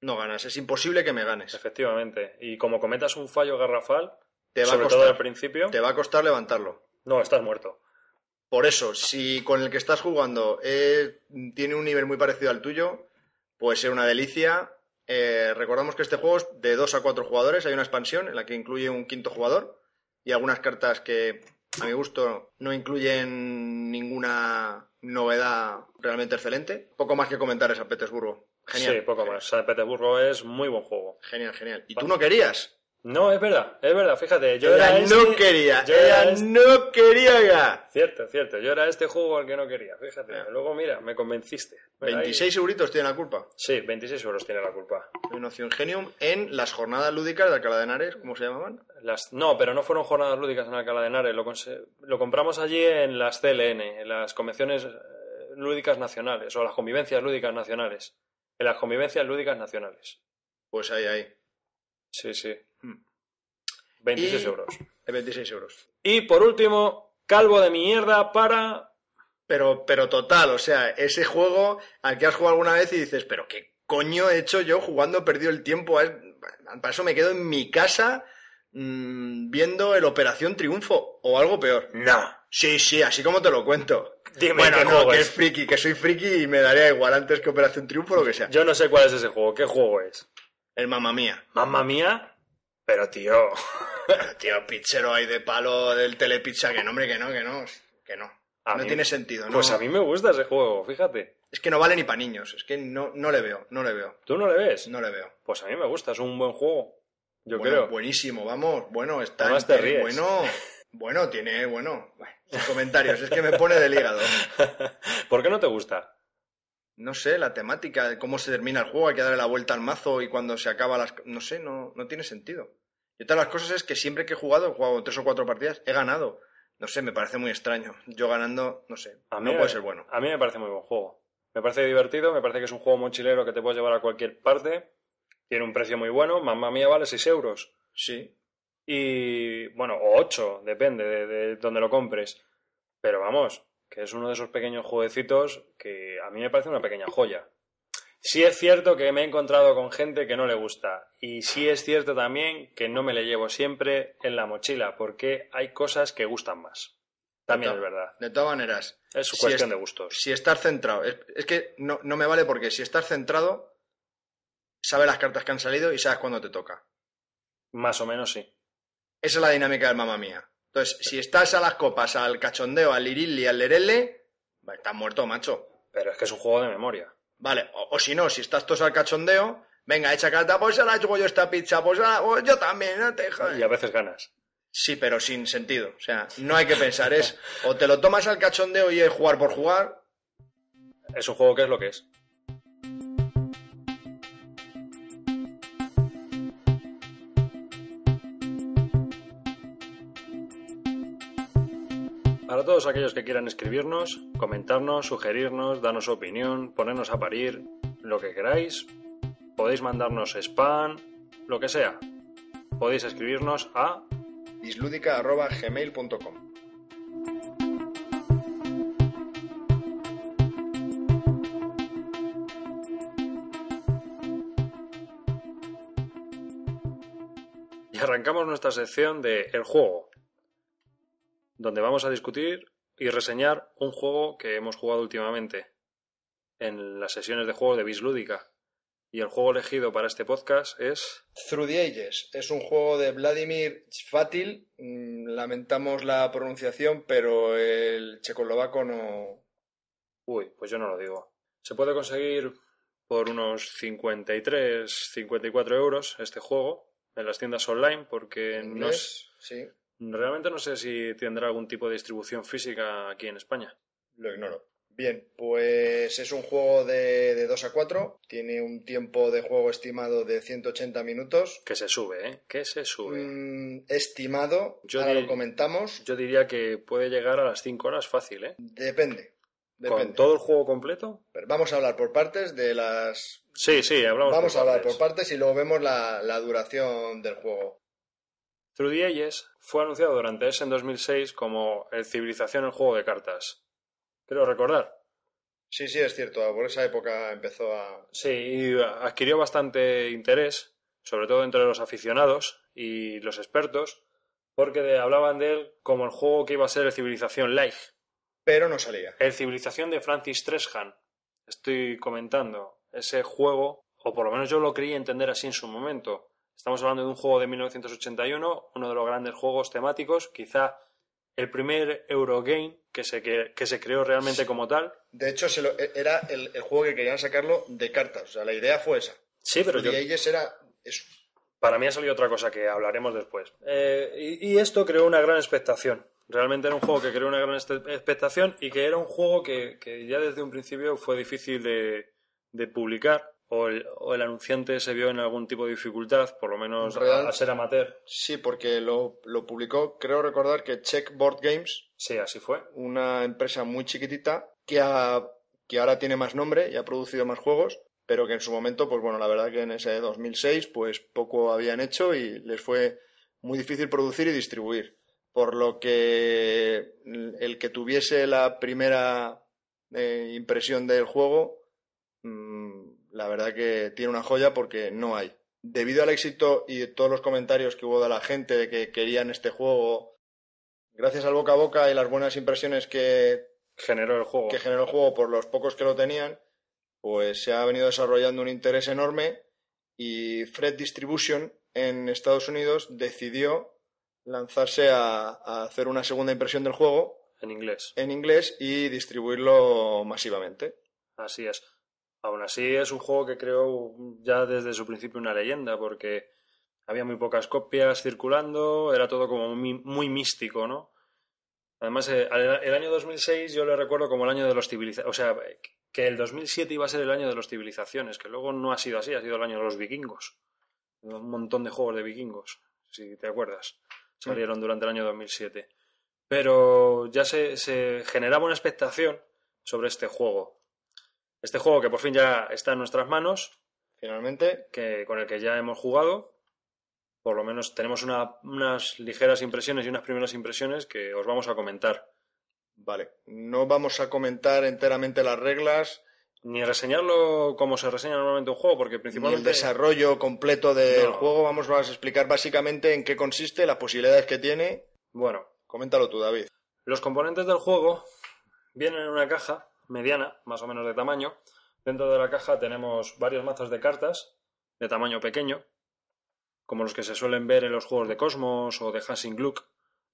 Speaker 2: No ganas. Es imposible que me ganes.
Speaker 1: efectivamente. Y como cometas un fallo garrafal,
Speaker 2: Te va, a
Speaker 1: sobre todo
Speaker 2: costar,
Speaker 1: al principio,
Speaker 2: te va a costar levantarlo.
Speaker 1: no, estás muerto.
Speaker 2: Por eso, si con el que estás jugando eh, tiene un nivel muy parecido al tuyo, puede ser una delicia. Eh, recordamos que este juego es de 2 a 4 jugadores. Hay una expansión en la que incluye un quinto jugador y algunas cartas que, a mi gusto, no incluyen ninguna novedad realmente excelente. Poco más que comentar esa Petersburgo. Genial.
Speaker 1: Sí, poco más. San Petersburgo es muy buen juego.
Speaker 2: Genial, genial. ¿Y tú no querías?
Speaker 1: No, es verdad, es verdad, fíjate. Yo
Speaker 2: ella
Speaker 1: era
Speaker 2: no
Speaker 1: este-
Speaker 2: quería.
Speaker 1: yo era
Speaker 2: Ella
Speaker 1: este-
Speaker 2: no quería ya.
Speaker 1: Cierto, cierto. Yo era este juego al que no quería, fíjate.
Speaker 2: Ya.
Speaker 1: Luego, mira, me convenciste. Mira, ahí-
Speaker 2: 26 euritos tiene la culpa.
Speaker 1: Sí, 26 euros tiene la culpa.
Speaker 2: Una opción Genium en las jornadas lúdicas de Alcalá de Henares, ¿cómo se llamaban?
Speaker 1: Las... No, pero no fueron jornadas lúdicas en Alcalá de Henares. Lo, lo compramos allí en las CLN, en las convenciones eh, lúdicas nacionales, o las convivencias lúdicas nacionales. En las convivencias lúdicas nacionales.
Speaker 2: Pues ahí, ahí.
Speaker 1: Sí, sí.
Speaker 2: Hmm.
Speaker 1: 26
Speaker 2: Y-
Speaker 1: euros.
Speaker 2: De 26 euros.
Speaker 1: Y por último, calvo de mierda para.
Speaker 2: Pero, pero total, o sea, ese juego al que has jugado alguna vez y dices, pero ¿qué coño he hecho yo jugando? He perdido el tiempo. Es- Para eso me quedo en mi casa mm, viendo el Operación Triunfo o algo peor.
Speaker 1: No.
Speaker 2: Sí, sí, así como te lo cuento.
Speaker 1: Dime
Speaker 2: bueno,
Speaker 1: qué
Speaker 2: no,
Speaker 1: juego
Speaker 2: que
Speaker 1: es.
Speaker 2: friki, que soy friki y me daría igual antes que Operación Triunfo o lo que sea.
Speaker 1: Yo no sé cuál es ese juego. ¿Qué juego es?
Speaker 2: El mamá mía.
Speaker 1: Mamma mía. Pero tío.
Speaker 2: Tío, pizzero ahí de palo del telepizza, que no, hombre, que no, que no, que no.
Speaker 1: A
Speaker 2: no
Speaker 1: mí-
Speaker 2: tiene sentido, ¿no?
Speaker 1: Pues a mí me gusta ese juego, fíjate.
Speaker 2: Es que no vale ni para niños, es que no, no le veo, no le veo,
Speaker 1: ¿Tú no le ves?
Speaker 2: no le veo.
Speaker 1: Pues a mí me gusta, es un buen juego. Yo
Speaker 2: Bueno,
Speaker 1: creo.
Speaker 2: Buenísimo, vamos, bueno, está
Speaker 1: Además te ríes.
Speaker 2: bueno, bueno, tiene, bueno, sin comentarios, es que me pone del hígado.
Speaker 1: ¿Por qué no te gusta?
Speaker 2: No sé, la temática, de cómo se termina el juego, hay que darle la vuelta al mazo y cuando se acaba las... No sé, no, no tiene sentido. Y otra de las cosas es que siempre que he jugado, he jugado tres o cuatro partidas, he ganado. No sé, me parece muy extraño. Yo ganando, no sé,
Speaker 1: A mí,
Speaker 2: no puede ser bueno.
Speaker 1: A mí me parece muy buen juego. Me parece divertido, me parece que es un juego mochilero que te puedes llevar a cualquier parte. Tiene un precio muy bueno. Mamma mía vale 6 euros.
Speaker 2: Sí,
Speaker 1: Y bueno, o 8, depende de, de donde lo compres. Pero vamos, que es uno de esos pequeños jueguecitos que a mí me parece una pequeña joya. Sí es cierto que me he encontrado con gente que no le gusta. Y sí es cierto también que no me le llevo siempre en la mochila, porque hay cosas que gustan más. También es verdad.
Speaker 2: de todas maneras,
Speaker 1: Es
Speaker 2: Si
Speaker 1: cuestión
Speaker 2: es-
Speaker 1: de gustos.
Speaker 2: si estás centrado, es, es que no, no me vale porque si estás centrado, sabes las cartas que han salido y sabes cuándo te toca.
Speaker 1: Más o menos sí.
Speaker 2: Esa es la dinámica del mamá mía. Entonces, si estás a las copas, al cachondeo, al lirilli, al lerele, estás muerto, macho.
Speaker 1: Pero es que es un juego de memoria.
Speaker 2: Vale, o, o si no, si estás todos al cachondeo, venga, echa carta, pues se la juego yo esta pizza, pues, pues yo también, no te jodas.
Speaker 1: Y a veces ganas.
Speaker 2: Sí, pero sin sentido. O sea, no hay que pensar, es o te lo tomas al cachondeo y es jugar por jugar,
Speaker 1: Es un juego que es lo que es. Para todos aquellos que quieran escribirnos, comentarnos, sugerirnos, darnos opinión, ponernos a parir, lo que queráis, podéis mandarnos spam, lo que sea. Podéis escribirnos a
Speaker 2: islúdica.gmail.com
Speaker 1: Y arrancamos nuestra sección de El juego, donde vamos a discutir y reseñar un juego que hemos jugado últimamente en las sesiones de juegos de Bis Lúdica. Y el juego elegido para este podcast es.
Speaker 2: Through the Ages. Es un juego de Vladimir Fatil. Mm, Lamentamos la pronunciación, pero el checoslovaco no.
Speaker 1: Uy, pues yo no lo digo. Se puede conseguir por unos 53, 54 euros este juego en las tiendas online porque
Speaker 2: en
Speaker 1: no es,
Speaker 2: Sí,
Speaker 1: realmente no sé si tendrá algún tipo de distribución física aquí en España.
Speaker 2: lo ignoro. Bien, pues es un juego de, de 2 a 4. Tiene un tiempo de juego estimado de 180 minutos.
Speaker 1: Que se sube, ¿eh? Que se sube.
Speaker 2: Mm, estimado,
Speaker 1: Yo
Speaker 2: ahora lo comentamos.
Speaker 1: Yo diría que puede llegar a las 5 horas fácil, ¿eh?
Speaker 2: Depende.
Speaker 1: ¿Con
Speaker 2: Depende.
Speaker 1: todo el juego completo?
Speaker 2: Pero vamos a hablar por partes de las
Speaker 1: Sí, sí, hablamos
Speaker 2: Vamos
Speaker 1: por
Speaker 2: a hablar
Speaker 1: partes.
Speaker 2: por partes y luego vemos la, la duración del juego.
Speaker 1: Through the Ages fue anunciado durante ese en 2006 como el Civilización el juego de cartas. Creo recordar.
Speaker 2: Sí, sí, es cierto. Por esa época empezó a...
Speaker 1: Sí, y adquirió bastante interés, sobre todo entre los aficionados y los expertos, porque hablaban de él como el juego que iba a ser el Civilización Live.
Speaker 2: Pero no salía.
Speaker 1: El Civilización de Francis Treshan. Estoy comentando ese juego, o por lo menos yo lo creí entender así en su momento. Estamos hablando de un juego de 1981, uno de los grandes juegos temáticos, quizá el primer Eurogame que se, que, que se creó realmente como tal.
Speaker 2: De hecho, se lo- e, era el, el juego que querían sacarlo de cartas. O sea, la idea fue esa.
Speaker 1: Sí, pero
Speaker 2: Through
Speaker 1: yo,
Speaker 2: Ages era eso.
Speaker 1: para mí ha salido otra cosa que hablaremos después. Eh, y, y esto creó una gran expectación. Realmente era un juego que creó una gran este- expectación y que era un juego que, que ya desde un principio fue difícil de, de publicar o el, o el anunciante se vio en algún tipo de dificultad, por lo menos
Speaker 2: Real.
Speaker 1: a, a ser amateur.
Speaker 2: Sí, porque lo, lo publicó, creo recordar que Checkboard Games,
Speaker 1: Sí, así fue.
Speaker 2: una empresa muy chiquitita que, ha- que ahora tiene más nombre y ha producido más juegos, pero que en su momento, pues bueno, la verdad que en ese 2006, pues poco habían hecho y les fue muy difícil producir y distribuir. Por lo que el que tuviese la primera eh, impresión del juego, mm, la verdad que tiene una joya porque no hay. Debido al éxito y todos los comentarios que hubo de la gente de que querían este juego, gracias al boca a boca y las buenas impresiones que,
Speaker 1: Generó el juego.
Speaker 2: que generó el juego por los pocos que lo tenían, pues se ha venido desarrollando un interés enorme y Fred Distribution en Estados Unidos decidió lanzarse a, a hacer una segunda impresión del juego
Speaker 1: En inglés.
Speaker 2: en inglés y distribuirlo masivamente.
Speaker 1: Así es. Aún así es un juego que creó ya desde su principio una leyenda, porque había muy pocas copias circulando, era todo como muy, muy místico, ¿no? Además, eh, el, año 2006 yo le recuerdo como el año de los civilizaciones, o sea, que el 2007 iba a ser el año de los civilizaciones, que luego no ha sido así, ha sido el año de los vikingos. Un montón de juegos de vikingos, si te acuerdas, salieron durante el año 2007. Pero ya se, se generaba una expectación sobre este juego. Este juego que por fin ya está en nuestras manos,
Speaker 2: Finalmente,
Speaker 1: que, con el que ya hemos jugado. Por lo menos tenemos una- unas ligeras impresiones y unas primeras impresiones que os vamos a comentar.
Speaker 2: vale, no vamos a comentar enteramente las reglas
Speaker 1: Ni reseñarlo como se reseña normalmente un juego, porque
Speaker 2: ni el
Speaker 1: principalmente...
Speaker 2: desarrollo completo del
Speaker 1: No.
Speaker 2: juego, vamos a explicar básicamente en qué consiste, las posibilidades que tiene.
Speaker 1: Bueno,
Speaker 2: Coméntalo tú, David.
Speaker 1: Los componentes del juego vienen en una caja mediana, más o menos de tamaño. Dentro de la caja tenemos varios mazos de cartas de tamaño pequeño, como los que se suelen ver en los juegos de Cosmos o de Hansing Gluck.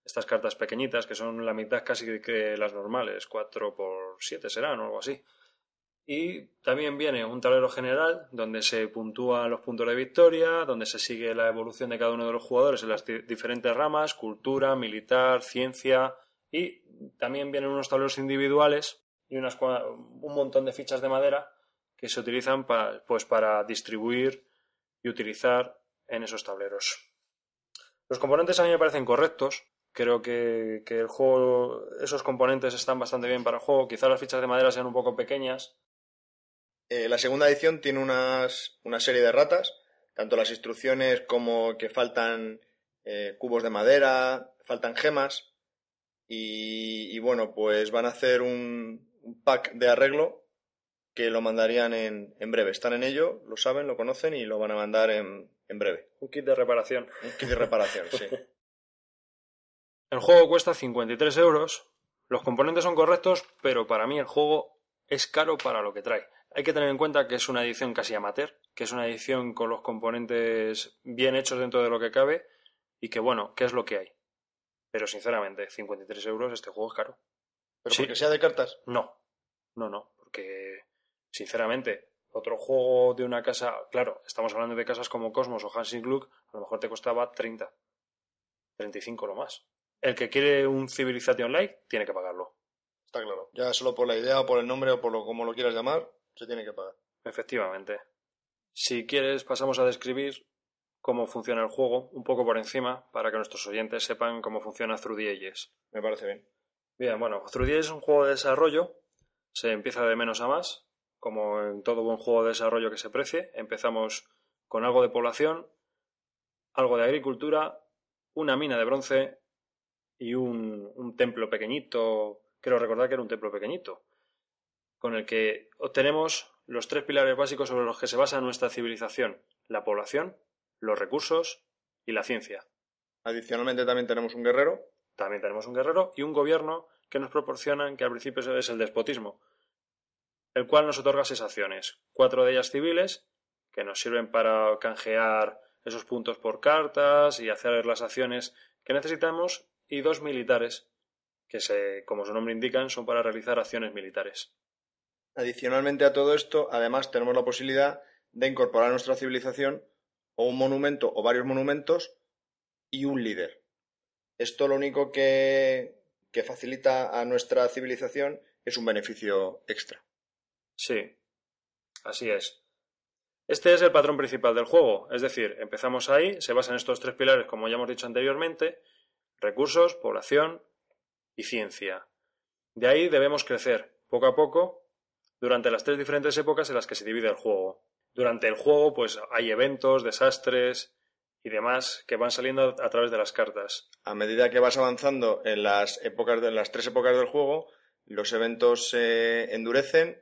Speaker 1: Estas cartas pequeñitas que son la mitad casi que las normales, 4 por 7 serán o algo así. Y también viene un tablero general donde se puntúan los puntos de victoria, donde se sigue la evolución de cada uno de los jugadores en las di- diferentes ramas, cultura, militar, ciencia, y también vienen unos tableros individuales y unas, un montón de fichas de madera que se utilizan pa- pues para distribuir y utilizar en esos tableros. Los componentes a mí me parecen correctos. Creo que, que el juego, esos componentes están bastante bien para el juego. Quizá las fichas de madera sean un poco pequeñas,
Speaker 2: Eh, la segunda edición tiene unas, una serie de ratas, tanto las instrucciones como que faltan eh, cubos de madera, faltan gemas. Y, y bueno, pues van a hacer un, un pack de arreglo que lo mandarían en, en breve. Están en ello, lo saben, lo conocen y lo van a mandar en, en breve.
Speaker 1: un kit de reparación.
Speaker 2: Un kit de reparación, sí.
Speaker 1: El juego cuesta 53 euros. Los componentes son correctos, pero para mí el juego es caro para lo que trae. Hay que tener en cuenta que es una edición casi amateur, que es una edición con los componentes bien hechos dentro de lo que cabe y que bueno, ¿qué es lo que hay? Pero sinceramente, 53 euros este juego es caro.
Speaker 2: ¿Pero
Speaker 1: Sí.
Speaker 2: porque sea de cartas?
Speaker 1: No, no, no, porque sinceramente, otro juego de una casa, claro, estamos hablando de casas como Cosmos o Hansing Gluck, a lo mejor te costaba 30, 35 lo más. El que quiere un Civilization Light tiene que pagarlo,
Speaker 2: Está claro. Ya solo por la idea o por el nombre o por lo como lo quieras llamar, se tiene que pagar.
Speaker 1: efectivamente. Si quieres, pasamos a describir cómo funciona el juego, un poco por encima, para que nuestros oyentes sepan cómo funciona Through the Ages.
Speaker 2: Me parece bien.
Speaker 1: Bien, bueno, Ages es un juego de desarrollo, se empieza de menos a más, como en todo buen juego de desarrollo que se precie. Empezamos con algo de población, algo de agricultura, una mina de bronce y un, un templo pequeñito, creo recordar que era un templo pequeñito, con el que obtenemos los tres pilares básicos sobre los que se basa nuestra civilización, la población, los recursos y la ciencia.
Speaker 2: Adicionalmente también tenemos un guerrero.
Speaker 1: También tenemos un guerrero y un gobierno que nos proporcionan, que al principio es el despotismo, el cual nos otorga seis acciones. Cuatro de ellas civiles, que nos sirven para canjear esos puntos por cartas y hacer las acciones que necesitamos, y dos militares, que se, como su nombre indican, son para realizar acciones militares.
Speaker 2: Adicionalmente a todo esto, además tenemos la posibilidad de incorporar a nuestra civilización o un monumento o varios monumentos y un líder. Esto lo único que, que facilita a nuestra civilización es un beneficio extra.
Speaker 1: Sí, así es. Este es el patrón principal del juego, es decir, empezamos ahí, se basa en estos tres pilares, como ya hemos dicho anteriormente, recursos, población y ciencia. De ahí debemos crecer, poco a poco, durante las tres diferentes épocas en las que se divide el juego. Durante el juego, pues hay eventos, desastres y demás que van saliendo a través de las cartas.
Speaker 2: A medida que vas avanzando en las épocas de en las tres épocas del juego, los eventos se endurecen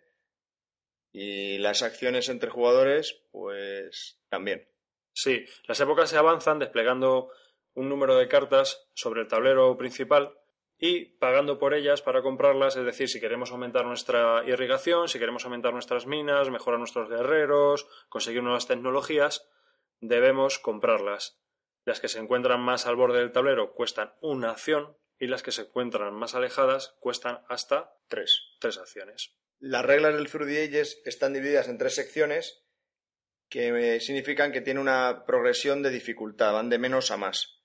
Speaker 2: y las acciones entre jugadores, pues también.
Speaker 1: Sí, las épocas se avanzan desplegando un número de cartas sobre el tablero principal y pagando por ellas para comprarlas, es decir, si queremos aumentar nuestra irrigación, si queremos aumentar nuestras minas, mejorar nuestros guerreros, conseguir nuevas tecnologías, debemos comprarlas. Las que se encuentran más al borde del tablero cuestan una acción y las que se encuentran más alejadas cuestan hasta
Speaker 2: Tres.
Speaker 1: tres acciones.
Speaker 2: Las reglas del Through the Ages están divididas en tres secciones que eh, significan que tiene una progresión de dificultad, van de menos a más.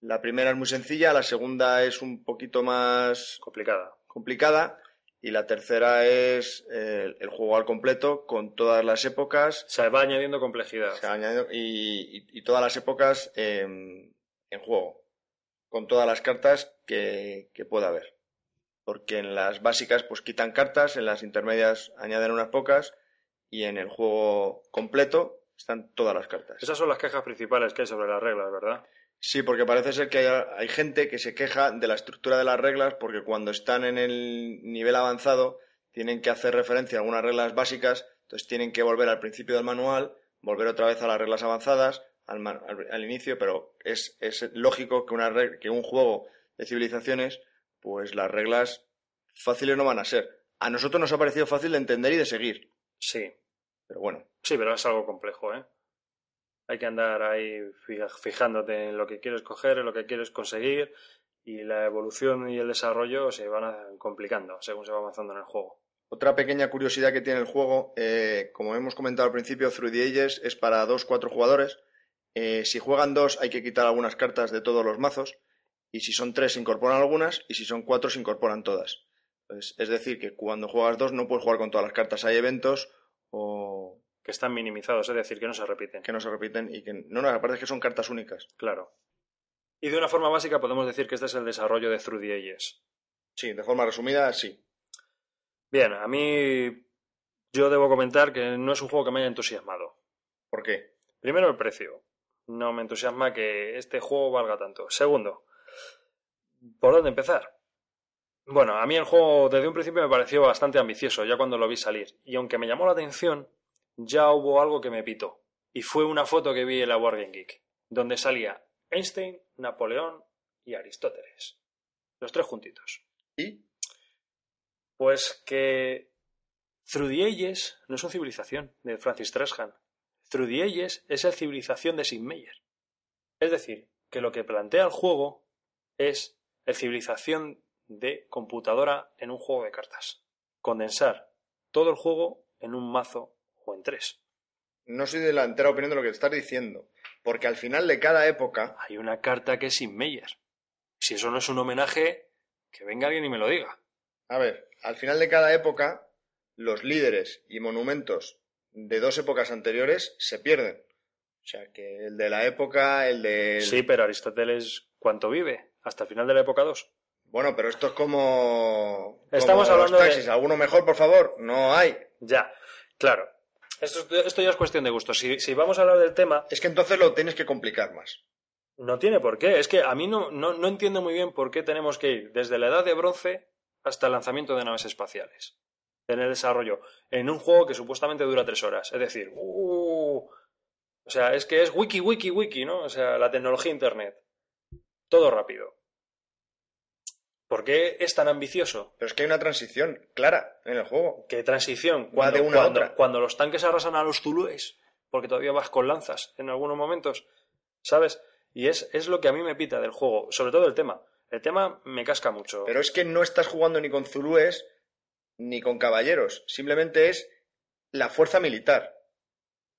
Speaker 2: La primera es muy sencilla, la segunda es un poquito más
Speaker 1: Complicada.
Speaker 2: complicada y la tercera es eh, el juego al completo con todas las épocas
Speaker 1: Se va añadiendo complejidad.
Speaker 2: se ha añadido- y, y- y todas las épocas en, en juego, con todas las cartas que, que pueda haber. Porque en las básicas pues quitan cartas, en las intermedias añaden unas pocas y en el juego completo están todas las cartas.
Speaker 1: Esas son las quejas principales que hay sobre las reglas, ¿verdad?
Speaker 2: Sí, porque parece ser que hay, hay gente que se queja de la estructura de las reglas porque cuando están en el nivel avanzado tienen que hacer referencia a algunas reglas básicas, entonces tienen que volver al principio del manual, volver otra vez a las reglas avanzadas, al, al- al inicio, pero es, es lógico que, una que un juego de civilizaciones, pues las reglas fáciles no van a ser. A nosotros nos ha parecido fácil de entender y de seguir,
Speaker 1: Sí,
Speaker 2: pero bueno,
Speaker 1: Sí, pero es algo complejo, ¿eh? Hay que andar ahí fijándote en lo que quieres coger, en lo que quieres conseguir, y la evolución y el desarrollo se van a- complicando según se va avanzando en el juego.
Speaker 2: Otra pequeña curiosidad que tiene el juego, eh, como hemos comentado al principio, Through the Ages es para dos, cuatro jugadores. Eh, si juegan dos, hay que quitar algunas cartas de todos los mazos. Y si son tres, se incorporan algunas. Y si son cuatro, se incorporan todas. Pues, es decir, que cuando juegas dos, no puedes jugar con todas las cartas. Hay eventos o
Speaker 1: Que están minimizados, es decir, que no se repiten.
Speaker 2: que no se repiten y que no, no, aparte es que son cartas únicas.
Speaker 1: Claro. Y de una forma básica podemos decir que este es el desarrollo de Through the Ages.
Speaker 2: Sí, de forma resumida, sí.
Speaker 1: Bien, a mí yo debo comentar que no es un juego que me haya entusiasmado.
Speaker 2: ¿Por qué?
Speaker 1: Primero, el precio. No me entusiasma que este juego valga tanto. Segundo, ¿por dónde empezar? Bueno, a mí el juego desde un principio me pareció bastante ambicioso ya cuando lo vi salir. Y aunque me llamó la atención, ya hubo algo que me pitó. Y fue una foto que vi en la Wargame Geek, donde salía Einstein, Napoleón y Aristóteles. Los tres juntitos.
Speaker 2: ¿Y?
Speaker 1: Pues que Through the Ages no es una civilización de Francis Treshan. Through the Ages es el civilización de Sid Meier. Es decir, que lo que plantea el juego es el civilización de computadora en un juego de cartas. Condensar todo el juego en un mazo o en tres.
Speaker 2: No soy de la entera opinión de lo que estás diciendo, porque al final de cada época
Speaker 1: Hay una carta que es Sid Meier. Si eso no es un homenaje, que venga alguien y me lo diga.
Speaker 2: A ver, al final de cada época, los líderes y monumentos de dos épocas anteriores se pierden. O sea, que el de la época, el de...
Speaker 1: Sí, pero Aristóteles, ¿cuánto vive? Hasta el final de la época 2.
Speaker 2: Bueno, pero esto es como...
Speaker 1: Estamos
Speaker 2: como los
Speaker 1: hablando de-
Speaker 2: taxis. ¿Alguno mejor, por favor? No hay.
Speaker 1: Ya, claro. Esto, esto ya es cuestión de gusto. Si, si vamos a hablar del tema,
Speaker 2: Es que entonces lo tienes que complicar más.
Speaker 1: no tiene por qué. Es que a mí no, no, no entiendo muy bien por qué tenemos que ir desde la edad de bronce hasta el lanzamiento de naves espaciales. En el desarrollo. En un juego que supuestamente dura tres horas. Es decir, uh, o sea, es que es wiki, wiki, wiki, ¿no? O sea, la tecnología internet. Todo rápido. ¿Por qué es tan ambicioso?
Speaker 2: Pero es que hay una transición clara en el juego.
Speaker 1: ¿Qué transición?
Speaker 2: Va de una a
Speaker 1: cuando-
Speaker 2: otra.
Speaker 1: cuando los tanques arrasan a los zulúes, porque todavía vas con lanzas en algunos momentos, ¿sabes? Y es, es lo que a mí me pita del juego, sobre todo el tema. El tema me casca mucho.
Speaker 2: Pero es que no estás jugando ni con zulúes ni con caballeros. Simplemente es la fuerza militar.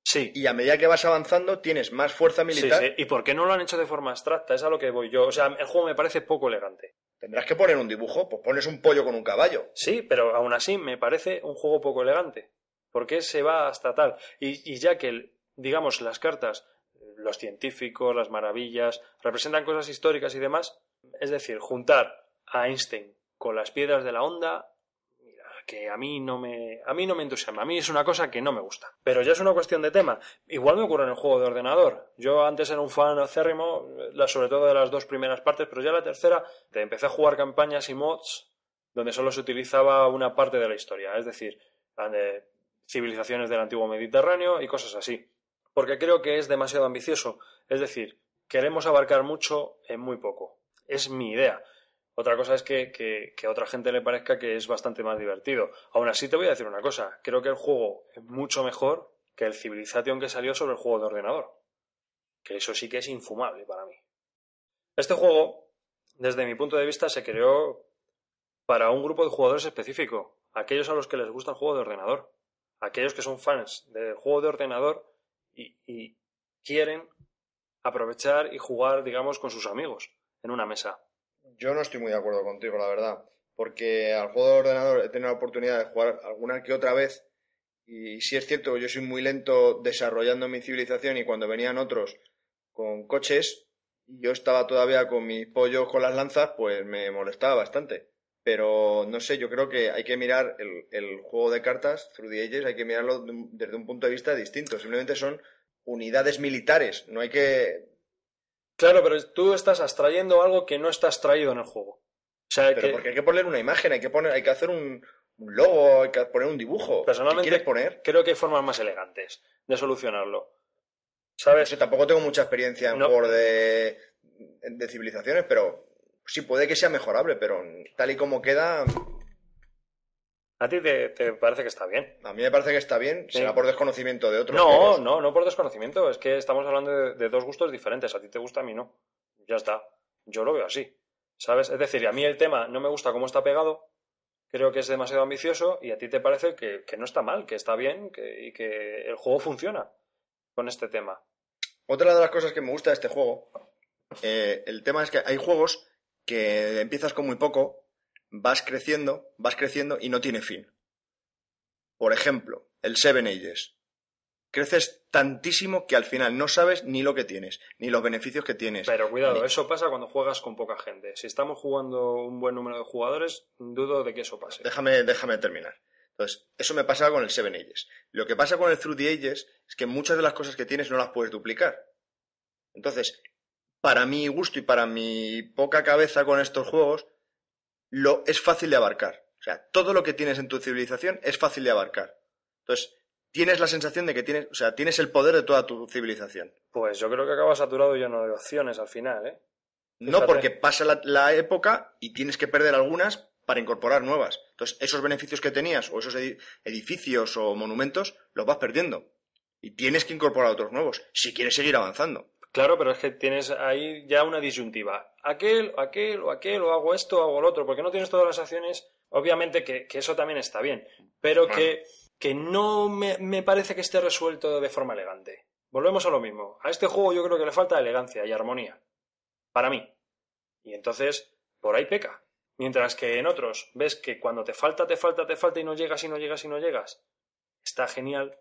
Speaker 1: sí,
Speaker 2: Y a medida que vas avanzando, tienes más fuerza
Speaker 1: sí,
Speaker 2: militar.
Speaker 1: sí. ¿Y por qué no lo han hecho de forma abstracta? Es a lo que voy yo. O sea, el juego me parece poco elegante.
Speaker 2: Tendrás que poner un dibujo, pues pones un pollo con un caballo.
Speaker 1: Sí, pero aún así me parece un juego poco elegante. ¿Por qué se va hasta tal? Y, y ya que, digamos, las cartas, los científicos, las maravillas, representan cosas históricas y demás, es decir, juntar a Einstein con las piedras de la onda, que a mí no me, a mí no me entusiasma, a mí es una cosa que no me gusta. Pero ya es una cuestión de tema. Igual me ocurre en el juego de ordenador. Yo antes era un fan acérrimo, sobre todo de las dos primeras partes, pero ya la tercera te empecé a jugar campañas y mods donde solo se utilizaba una parte de la historia, es decir, de civilizaciones del antiguo Mediterráneo y cosas así. Porque creo que es demasiado ambicioso. Es decir, queremos abarcar mucho en muy poco. Es mi idea. Otra cosa es que, a otra gente le parezca que es bastante más divertido. Aún así te voy a decir una cosa. Creo que el juego es mucho mejor que el Civilization que salió sobre el juego de ordenador. Que eso sí que es infumable para mí. Este juego, desde mi punto de vista, se creó para un grupo de jugadores específico. Aquellos a los que les gusta el juego de ordenador. Aquellos que son fans del juego de ordenador y quieren aprovechar y jugar, digamos, con sus amigos en una mesa.
Speaker 2: Yo no estoy muy de acuerdo contigo, la verdad. Porque al juego de ordenador he tenido la oportunidad de jugar alguna que otra vez. Y sí es cierto que yo soy muy lento desarrollando mi civilización y cuando venían otros con coches yo estaba todavía con mis pollos con las lanzas, pues me molestaba bastante. Pero no sé, yo creo que hay que mirar el, el juego de cartas, Through the Ages, hay que mirarlo desde un punto de vista distinto. Simplemente son unidades militares. No hay que
Speaker 1: Claro, pero tú estás abstrayendo algo que no está extraído en el juego. O sea,
Speaker 2: Pero
Speaker 1: que
Speaker 2: porque hay que poner una imagen, hay que poner, hay que hacer un, un logo, hay que poner un dibujo.
Speaker 1: Personalmente-
Speaker 2: ¿Qué quieres poner?
Speaker 1: creo que hay formas más elegantes de solucionarlo. ¿Sabes?
Speaker 2: sé, tampoco tengo mucha experiencia en
Speaker 1: No.
Speaker 2: de, de civilizaciones, pero sí puede que sea mejorable, pero tal y como queda,
Speaker 1: A ti te, te parece que está bien.
Speaker 2: a mí me parece que está bien,
Speaker 1: Sí.
Speaker 2: será por desconocimiento de otros.
Speaker 1: No, no, no por desconocimiento. Es que estamos hablando de, de dos gustos diferentes. A ti te gusta, a mí no. Ya está. Yo lo veo así. ¿Sabes? Es decir, a mí el tema no me gusta cómo está pegado. Creo que es demasiado ambicioso y a ti te parece que, que no está mal, que está bien que, y que el juego funciona con este tema.
Speaker 2: Otra de las cosas que me gusta de este juego, eh, el tema es que hay juegos que empiezas con muy poco, vas creciendo, vas creciendo y no tiene fin. Por ejemplo, el Seven Ages. Creces tantísimo que al final no sabes ni lo que tienes, ni los beneficios que tienes.
Speaker 1: Pero cuidado,
Speaker 2: Ni-
Speaker 1: eso pasa cuando juegas con poca gente. Si estamos jugando un buen número de jugadores, dudo de que eso pase.
Speaker 2: Déjame, déjame terminar. Entonces, eso me pasa con el Seven Ages. Lo que pasa con el Through the Ages es que muchas de las cosas que tienes no las puedes duplicar. Entonces, para mi gusto y para mi poca cabeza con estos juegos, lo es fácil de abarcar. O sea, todo lo que tienes en tu civilización es fácil de abarcar. Entonces, tienes la sensación de que tienes, o sea, tienes el poder de toda tu civilización.
Speaker 1: Pues yo creo que acaba saturado y lleno de opciones al final, ¿eh?
Speaker 2: No porque pasa la, la época y tienes que perder algunas para incorporar nuevas. Entonces, esos beneficios que tenías, o esos edi- edificios o monumentos, los vas perdiendo. Y tienes que incorporar otros nuevos si quieres seguir avanzando.
Speaker 1: Claro, pero es que tienes ahí ya una disyuntiva. Aquel, aquel, o aquel, o hago esto, o hago lo otro, porque no tienes todas las acciones. Obviamente que, que eso también está bien, pero que, que no me, me parece que esté resuelto de forma elegante. Volvemos a lo mismo. A este juego yo creo que le falta elegancia y armonía. Para mí. Y entonces, por ahí peca. Mientras que en otros ves que cuando te falta, te falta, te falta y no llegas y no llegas y no llegas, está genial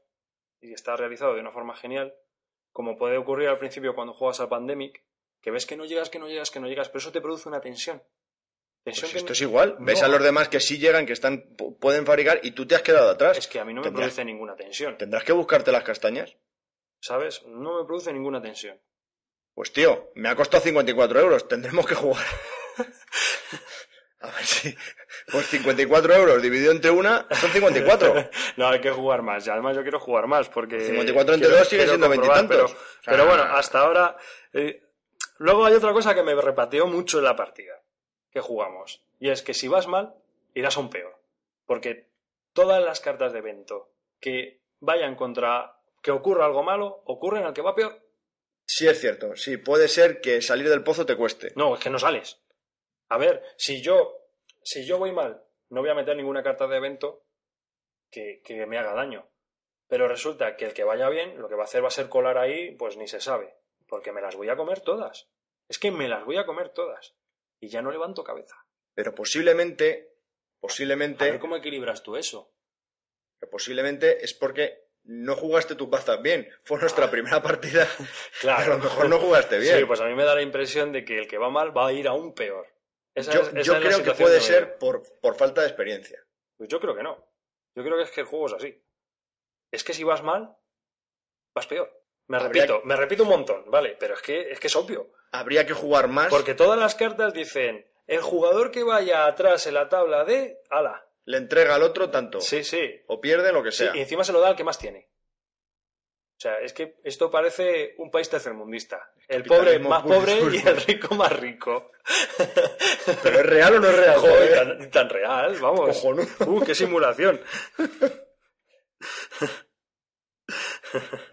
Speaker 1: y está realizado de una forma genial, como puede ocurrir al principio cuando juegas a Pandemic, que ves que no llegas, que no llegas, que no llegas, pero eso te produce una tensión.
Speaker 2: Pues
Speaker 1: Tensión que
Speaker 2: esto
Speaker 1: no-
Speaker 2: es igual. Ves a los demás que sí llegan, que están, pu- pueden fabricar y tú te has quedado atrás.
Speaker 1: Es que a mí no me produce ninguna tensión,
Speaker 2: Tendrás que buscarte las castañas.
Speaker 1: ¿sabes? No me produce ninguna tensión.
Speaker 2: Pues tío, me ha costado 54 euros. Tendremos que jugar. A ver si. Pues 54 euros dividido entre una son 54.
Speaker 1: no, hay que jugar más. Y además yo quiero jugar más porque...
Speaker 2: 54 entre
Speaker 1: quiero-
Speaker 2: dos sigue siendo veintitantos.
Speaker 1: Pero,
Speaker 2: O sea,
Speaker 1: pero bueno, hasta ahora... eh, luego hay otra cosa que me repateó mucho en la partida que jugamos. Y es que si vas mal, irás a un peor. Porque todas las cartas de evento que vayan contra que ocurra algo malo, ocurren al que va peor.
Speaker 2: Sí, es cierto. Sí, puede ser que salir del pozo te cueste.
Speaker 1: No, es que no sales. A ver, si yo, si yo voy mal, no voy a meter ninguna carta de evento que, que me haga daño. Pero resulta que el que vaya bien, lo que va a hacer va a ser colar ahí, pues ni se sabe. Porque me las voy a comer todas. Es que me las voy a comer todas. Y ya no levanto cabeza.
Speaker 2: Pero posiblemente,
Speaker 1: A ver
Speaker 2: posiblemente,
Speaker 1: cómo equilibras tú eso.
Speaker 2: posiblemente es porque no jugaste tus bazas bien. Fue nuestra primera partida.
Speaker 1: Claro.
Speaker 2: A lo mejor no jugaste bien.
Speaker 1: Sí, pues a mí me da la impresión de que el que va mal va a ir aún peor. Esa
Speaker 2: yo
Speaker 1: es- esa
Speaker 2: yo
Speaker 1: es la
Speaker 2: creo que puede ser por, por falta de experiencia.
Speaker 1: Pues yo creo que no. Yo creo que es que el juego es así. Es que si vas mal, vas peor. Me
Speaker 2: Habría
Speaker 1: repito, me repito un montón, vale, pero es que es que es obvio.
Speaker 2: Habría que jugar más.
Speaker 1: Porque todas las cartas dicen, el jugador que vaya atrás en la tabla de, ala.
Speaker 2: Le entrega al otro tanto.
Speaker 1: Sí, sí.
Speaker 2: O pierde lo que
Speaker 1: sí,
Speaker 2: sea.
Speaker 1: y encima se lo da al que más tiene. O sea, es que esto parece un país tercermundista. El pobre más pobre y el rico más rico.
Speaker 2: Pero es real o no es real.
Speaker 1: Joder, tan, tan real, vamos.
Speaker 2: Cojonudo.
Speaker 1: Uh, qué simulación.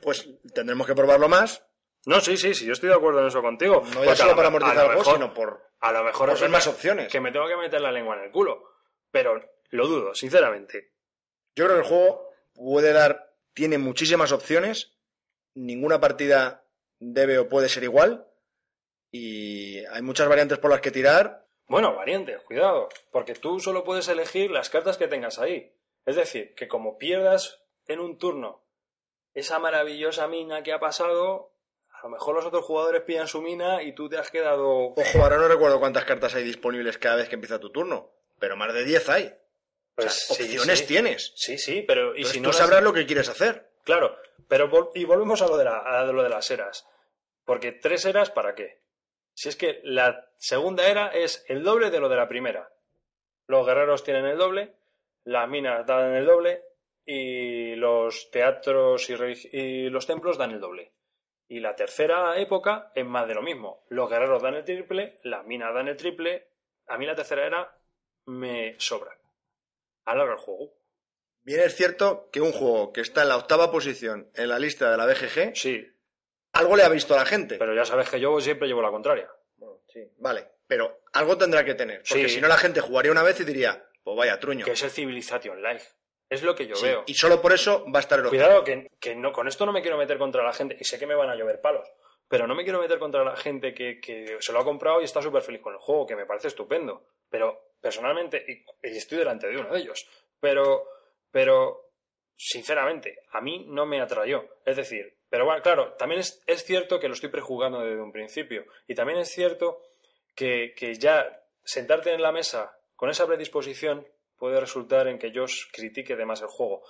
Speaker 2: Pues tendremos que probarlo más.
Speaker 1: No, sí, sí, sí, yo estoy de acuerdo en eso contigo.
Speaker 2: No
Speaker 1: Porque
Speaker 2: ya solo
Speaker 1: lo-
Speaker 2: para amortizar
Speaker 1: mejor-
Speaker 2: sino por,
Speaker 1: A lo mejor
Speaker 2: por ver más opciones.
Speaker 1: que me tengo que meter la lengua en el culo. Pero lo dudo, sinceramente.
Speaker 2: Yo creo que el juego puede dar, tiene muchísimas opciones. Ninguna partida debe o puede ser igual. Y hay muchas variantes por las que tirar.
Speaker 1: Bueno, variantes, cuidado. Porque tú solo puedes elegir las cartas que tengas ahí. Es decir, que como pierdas en un turno esa maravillosa mina que ha pasado, a lo mejor los otros jugadores pillan su mina y tú te has quedado.
Speaker 2: Ojo, ahora no recuerdo cuántas cartas hay disponibles cada vez que empieza tu turno. Pero más de 10 hay.
Speaker 1: Pues
Speaker 2: O sea,
Speaker 1: sí,
Speaker 2: opciones
Speaker 1: sí.
Speaker 2: tienes.
Speaker 1: Sí, sí, pero y
Speaker 2: Entonces
Speaker 1: si
Speaker 2: tú
Speaker 1: no las-
Speaker 2: sabrás lo que quieres hacer.
Speaker 1: Claro, pero vol- y volvemos a lo de la, a lo de las eras. Porque tres eras, ¿para qué? Si es que la segunda era es el doble de lo de la primera. Los guerreros tienen el doble, las minas dan el doble y los teatros y, y los templos dan el doble. Y la tercera época es más de lo mismo. Los guerreros dan el triple, las minas dan el triple. A mí la tercera era me sobra. Alarga el juego.
Speaker 2: Bien es cierto que un juego que está en la octava posición en la lista de la BGG,
Speaker 1: Sí,
Speaker 2: algo le ha visto a la gente.
Speaker 1: pero ya sabes que yo siempre llevo la contraria.
Speaker 2: Bueno, sí. Vale, pero algo tendrá que tener. Porque
Speaker 1: Sí.
Speaker 2: si no, la gente jugaría una vez y diría, pues vaya truño.
Speaker 1: que es el Civilization Live. Es lo que yo
Speaker 2: Sí,
Speaker 1: veo.
Speaker 2: Y solo por eso va a estar el octavo.
Speaker 1: Cuidado, que, que no, con esto no me quiero meter contra la gente, y sé que me van a llover palos, pero no me quiero meter contra la gente que, que se lo ha comprado y está súper feliz con el juego, que me parece estupendo. Pero personalmente, y, y estoy delante de uno de ellos, pero, pero sinceramente, a mí no me atrayó. Es decir, pero bueno, claro, también es, es cierto que lo estoy prejuzgando desde un principio. Y también es cierto que, que ya sentarte en la mesa con esa predisposición puede resultar en que yo os critique de más el juego.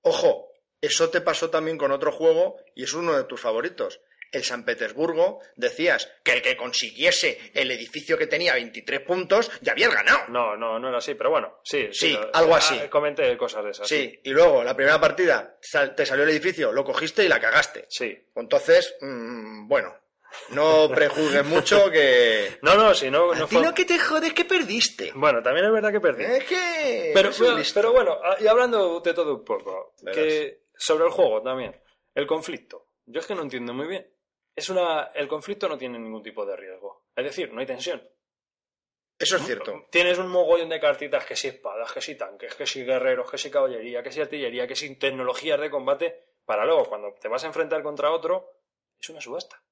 Speaker 2: Ojo, eso te pasó también con otro juego y es uno de tus favoritos. El San Petersburgo, decías que el que consiguiese el edificio que tenía 23 puntos ya habías ganado.
Speaker 1: No, no, no era así, pero bueno, sí.
Speaker 2: Sí,
Speaker 1: lo-
Speaker 2: algo así.
Speaker 1: ah, Comenté cosas de esas.
Speaker 2: Sí, y luego la primera partida te salió el edificio, lo cogiste y la cagaste.
Speaker 1: Sí.
Speaker 2: Entonces, mm, bueno, no prejuzgues mucho que...
Speaker 1: No, no, si no, no
Speaker 2: ti
Speaker 1: fue...
Speaker 2: lo que te jode es que perdiste.
Speaker 1: Bueno, también es verdad que perdí.
Speaker 2: Es que...
Speaker 1: pero, bueno, ah, y hablando de todo un poco,
Speaker 2: Verás.
Speaker 1: que sobre el juego también. El conflicto. Yo es que no entiendo muy bien. Es una... El conflicto no tiene ningún tipo de riesgo. Es decir, no hay tensión.
Speaker 2: Eso es cierto.
Speaker 1: Tienes un mogollón de cartitas que si espadas, que si tanques, que si guerreros, que si caballería, que si artillería, que si tecnologías de combate, para luego, cuando te vas a enfrentar contra otro, es una subasta.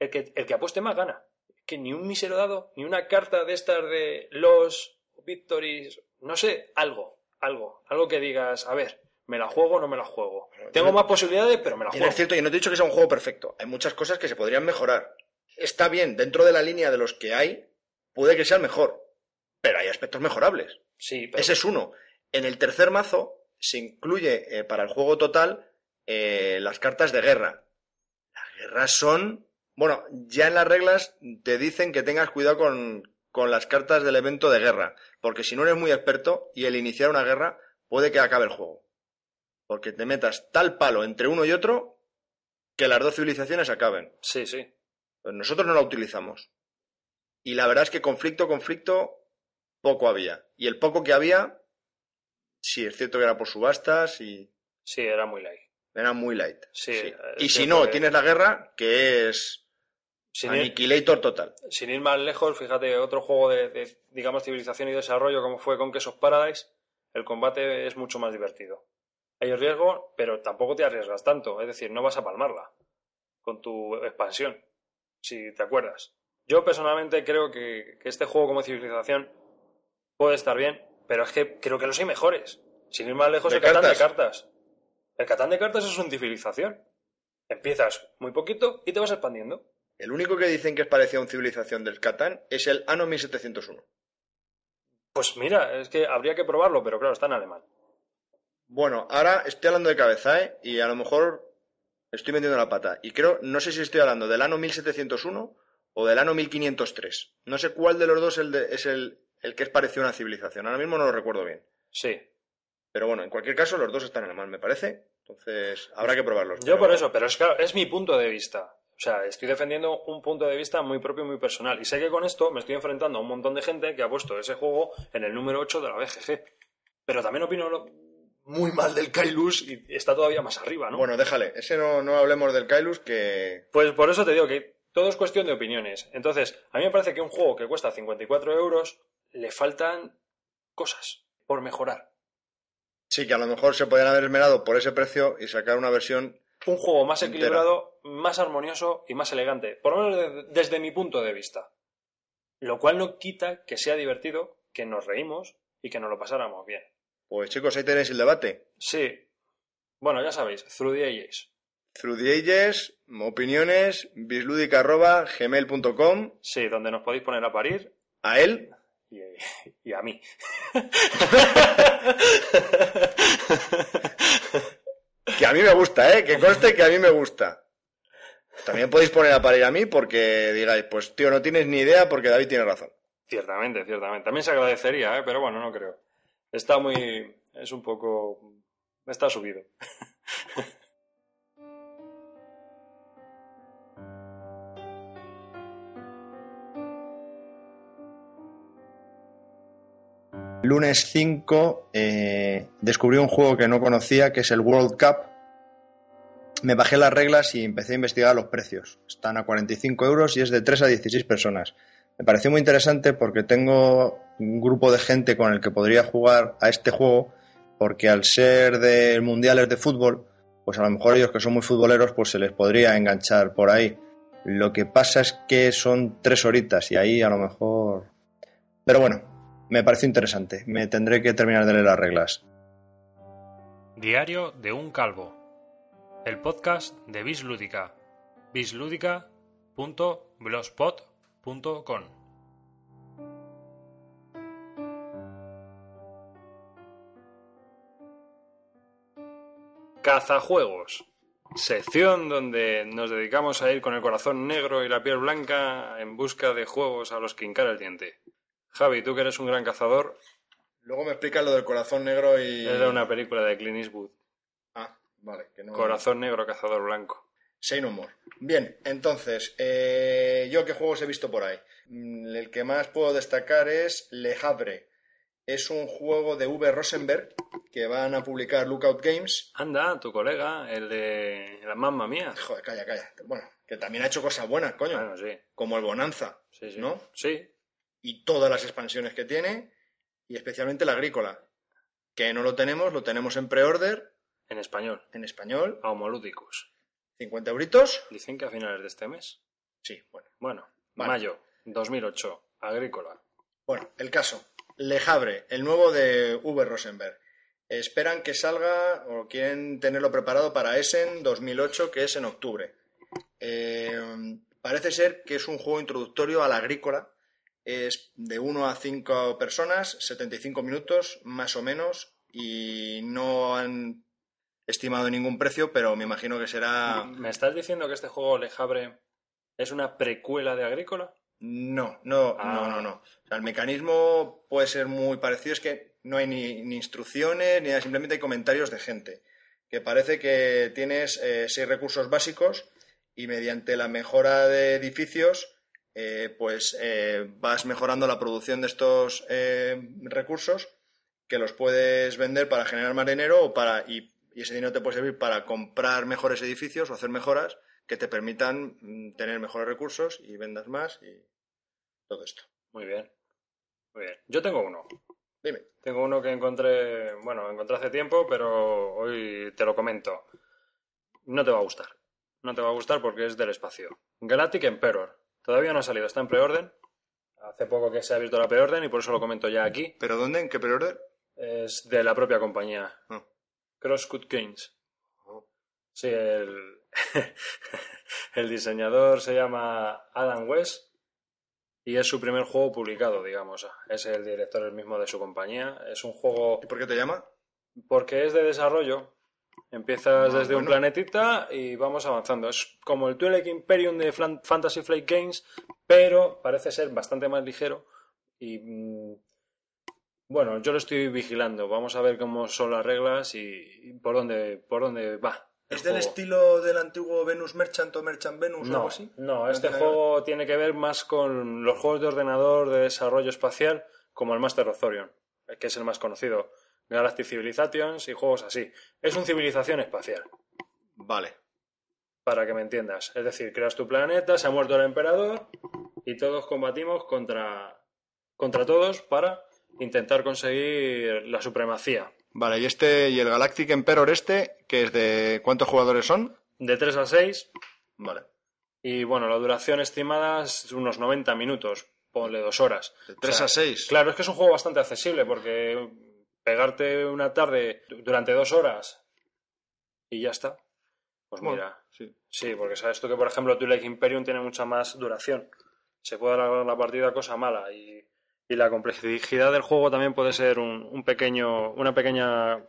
Speaker 1: El que, el que apueste más gana. Que ni un mísero dado, ni una carta de estas de los victories, no sé, algo, algo, algo que digas, a ver, me la juego o no me la juego. Tengo más posibilidades, pero me la juego.
Speaker 2: es cierto, y no te he dicho que sea un juego perfecto. Hay muchas cosas que se podrían mejorar. Está bien, dentro de la línea de los que hay, puede que sea el mejor. Pero hay aspectos mejorables.
Speaker 1: Sí, pero
Speaker 2: Ese es uno. En el tercer mazo se incluye eh, para el juego total eh, las cartas de guerra. Las guerras son. Bueno, ya en las reglas te dicen que tengas cuidado con, con las cartas del evento de guerra. Porque si no eres muy experto y el iniciar una guerra puede que acabe el juego. Porque te metas tal palo entre uno y otro que las dos civilizaciones acaben.
Speaker 1: sí, sí.
Speaker 2: Pues nosotros no la utilizamos. Y la verdad es que conflicto, conflicto, poco había. Y el poco que había, sí, es cierto que era por subastas y
Speaker 1: Sí, era muy light.
Speaker 2: era muy light.
Speaker 1: Sí,
Speaker 2: sí.
Speaker 1: es
Speaker 2: Y si no,
Speaker 1: que-
Speaker 2: tienes la guerra, que es
Speaker 1: Sin ir,
Speaker 2: Annihilator total.
Speaker 1: sin ir más lejos, fíjate, otro juego de, de, digamos, civilización y desarrollo como fue Conquest of Paradise, el combate es mucho más divertido. Hay riesgo, pero tampoco te arriesgas tanto, es decir, no vas a palmarla con tu expansión, si te acuerdas. Yo personalmente creo que, que este juego como civilización puede estar bien, pero es que creo que los hay mejores. Sin ir más lejos,
Speaker 2: ¿De
Speaker 1: el Catán de
Speaker 2: cartas?
Speaker 1: El Catán de cartas es una civilización. Empiezas muy poquito y te vas expandiendo.
Speaker 2: El único que dicen que es parecido a un civilización del Catán es el Anno 1701.
Speaker 1: Pues mira, es que habría que probarlo, pero claro, está en alemán.
Speaker 2: Bueno, ahora estoy hablando de cabeza, ¿eh? Y a lo mejor estoy metiendo la pata. Y creo, no sé si estoy hablando del Anno 1701 o del Anno 1503. No sé cuál de los dos el de- es el, el que es parecido a una civilización. Ahora mismo no lo recuerdo bien.
Speaker 1: Sí.
Speaker 2: Pero bueno, en cualquier caso, los dos están en alemán, me parece. Entonces, habrá que probarlos.
Speaker 1: Yo
Speaker 2: Pero-
Speaker 1: por eso, pero es claro, es mi punto de vista. O sea, estoy defendiendo un punto de vista muy propio y muy personal. Y sé que con esto me estoy enfrentando a un montón de gente que ha puesto ese juego en el número 8 de la BGG. Pero también opino lo- muy mal del Kailus y está todavía más arriba, ¿no?
Speaker 2: Bueno, déjale. Ese no, no hablemos del Kailus, que...
Speaker 1: Pues por eso te digo que todo es cuestión de opiniones. Entonces, a mí me parece que un juego que cuesta 54 euros le faltan cosas por mejorar.
Speaker 2: Sí, que a lo mejor se podrían haber esmerado por ese precio y sacar una versión...
Speaker 1: Un juego más
Speaker 2: Entera.
Speaker 1: equilibrado, más armonioso y más elegante. Por lo menos de- desde mi punto de vista. Lo cual no quita que sea divertido, que nos reímos y que nos lo pasáramos bien.
Speaker 2: Pues chicos, ahí tenéis el debate.
Speaker 1: Sí. Bueno, ya sabéis, Through the Ages.
Speaker 2: Through the Ages, opiniones, bisludica.gmail.com,
Speaker 1: Sí, donde nos podéis poner a parir
Speaker 2: a él.
Speaker 1: y, y a mí.
Speaker 2: Que a mí me gusta, ¿eh? Que conste que a mí me gusta. También podéis poner a parir a mí porque digáis, pues tío, no tienes ni idea porque David tiene razón.
Speaker 1: Ciertamente, ciertamente. También se agradecería, ¿eh? pero bueno, no creo. Está muy... es un poco... está subido.
Speaker 2: Lunes 5 eh, descubrí un juego que no conocía, que es el World Cup. Me bajé las reglas y empecé a investigar los precios. Están a 45 euros y es de 3 a 16 personas. Me pareció muy interesante porque tengo un grupo de gente con el que podría jugar a este juego, porque al ser de mundiales de fútbol, pues a lo mejor ellos que son muy futboleros, pues se les podría enganchar por ahí. Lo que pasa es que son tres horitas y ahí a lo mejor... Pero bueno, me pareció interesante. Me tendré que terminar de leer las reglas.
Speaker 1: Diario de un calvo. El podcast de Bislúdica. bislúdica.blogspot.com Cazajuegos. Sección donde nos dedicamos a ir con el corazón negro y la piel blanca en busca de juegos a los que hincar el diente. Javi, tú que eres un gran cazador,
Speaker 2: Luego me explicas lo del corazón negro y...
Speaker 1: era una película de Clint Eastwood.
Speaker 2: Ah, vale, que no...
Speaker 1: Corazón negro, cazador blanco.
Speaker 2: Say no more. Bien, entonces, eh, ¿yo qué juegos he visto por ahí? Mm, El que más puedo destacar es Le Havre, es un juego de V. Rosenberg que van a publicar Lookout Games.
Speaker 1: Anda, tu colega, el de la mamma mía.
Speaker 2: Joder, calla, calla. Bueno, que también ha hecho cosas buenas, coño.
Speaker 1: Bueno, sí.
Speaker 2: Como el Bonanza,
Speaker 1: Sí, sí.
Speaker 2: ¿no?
Speaker 1: Sí.
Speaker 2: Y todas las expansiones que tiene, y especialmente la agrícola. Que no lo tenemos, lo tenemos en pre-order,
Speaker 1: En español.
Speaker 2: en español,
Speaker 1: A Homolúdicos.
Speaker 2: 50 euritos.
Speaker 1: Dicen que a finales de este mes.
Speaker 2: Sí, bueno.
Speaker 1: Bueno,
Speaker 2: Vale.
Speaker 1: mayo 2008. Agrícola.
Speaker 2: Bueno, el caso. Le Havre, el nuevo de V. Rosenberg. Esperan que salga o quieren tenerlo preparado para Essen 2008, que es en octubre. Eh, parece ser que es un juego introductorio a la agrícola. Es de 1 a 5 personas, 75 minutos más o menos, y no han estimado ningún precio, pero me imagino que será...
Speaker 1: ¿Me estás diciendo que este juego Le Havre es una precuela de Agrícola?
Speaker 2: No, no,
Speaker 1: Ah.
Speaker 2: no, no, no. O sea, el mecanismo puede ser muy parecido, es que no hay ni, ni instrucciones, ni nada, simplemente hay comentarios de gente. Que parece que tienes eh, seis recursos básicos y mediante la mejora de edificios, eh, pues eh, vas mejorando la producción de estos eh, recursos que los puedes vender para generar más dinero o para, y, y ese dinero te puede servir para comprar mejores edificios o hacer mejoras que te permitan mm, tener mejores recursos y vendas más y todo esto.
Speaker 1: Muy bien. Muy bien. Yo tengo uno.
Speaker 2: Dime.
Speaker 1: Tengo uno que encontré, bueno, encontré hace tiempo, pero hoy te lo comento. No te va a gustar. No te va a gustar porque es del espacio. Galactic Emperor. Todavía no ha salido, está en preorden. Hace poco que se ha abierto la preorden y por eso lo comento ya aquí.
Speaker 2: ¿Pero dónde? ¿En qué preorden?
Speaker 1: Es de la propia compañía.
Speaker 2: Ah.
Speaker 1: Crosscut Games.
Speaker 2: Oh.
Speaker 1: Sí, el, el diseñador se llama Adam West y es su primer juego publicado, digamos. Es el director el mismo de su compañía. Es un juego
Speaker 2: ¿Y por qué te llama?
Speaker 1: porque es de desarrollo. Empiezas
Speaker 2: Ah,
Speaker 1: desde un planetita y vamos avanzando. Es como el Twilight Imperium de Fantasy Flight Games, pero parece ser bastante más ligero y mm, bueno, yo lo estoy vigilando. Vamos a ver cómo son las reglas y, y por dónde por dónde va.
Speaker 2: ¿Es del
Speaker 1: juego.
Speaker 2: estilo del antiguo Venus Merchant o Merchant Venus o
Speaker 1: No,
Speaker 2: algo así?
Speaker 1: no, este juego tiene que ver más con los juegos de ordenador de desarrollo espacial, como el Master of Thorium, que es el más conocido. Galactic Civilizations y juegos así. Es un civilización espacial,
Speaker 2: Vale.
Speaker 1: para que me entiendas. Es decir, creas tu planeta, se ha muerto el emperador y todos combatimos contra, contra todos para intentar conseguir la supremacía.
Speaker 2: Vale, y este, y el Galactic Emperor este, que es de ¿cuántos jugadores son?
Speaker 1: De 3 a 6
Speaker 2: Vale.
Speaker 1: y bueno, la duración estimada es unos 90 minutos, ponle dos horas.
Speaker 2: De 3
Speaker 1: O sea,
Speaker 2: a 6.
Speaker 1: Claro, es que es un juego bastante accesible porque pegarte una tarde du- durante dos horas y ya está. Pues
Speaker 2: Bueno,
Speaker 1: mira,
Speaker 2: sí.
Speaker 1: sí, porque sabes tú que, por ejemplo, Twilight Imperium tiene mucha más duración. Se puede alargar la partida cosa mala y, y la complejidad del juego también puede ser un, un pequeño, una pequeña,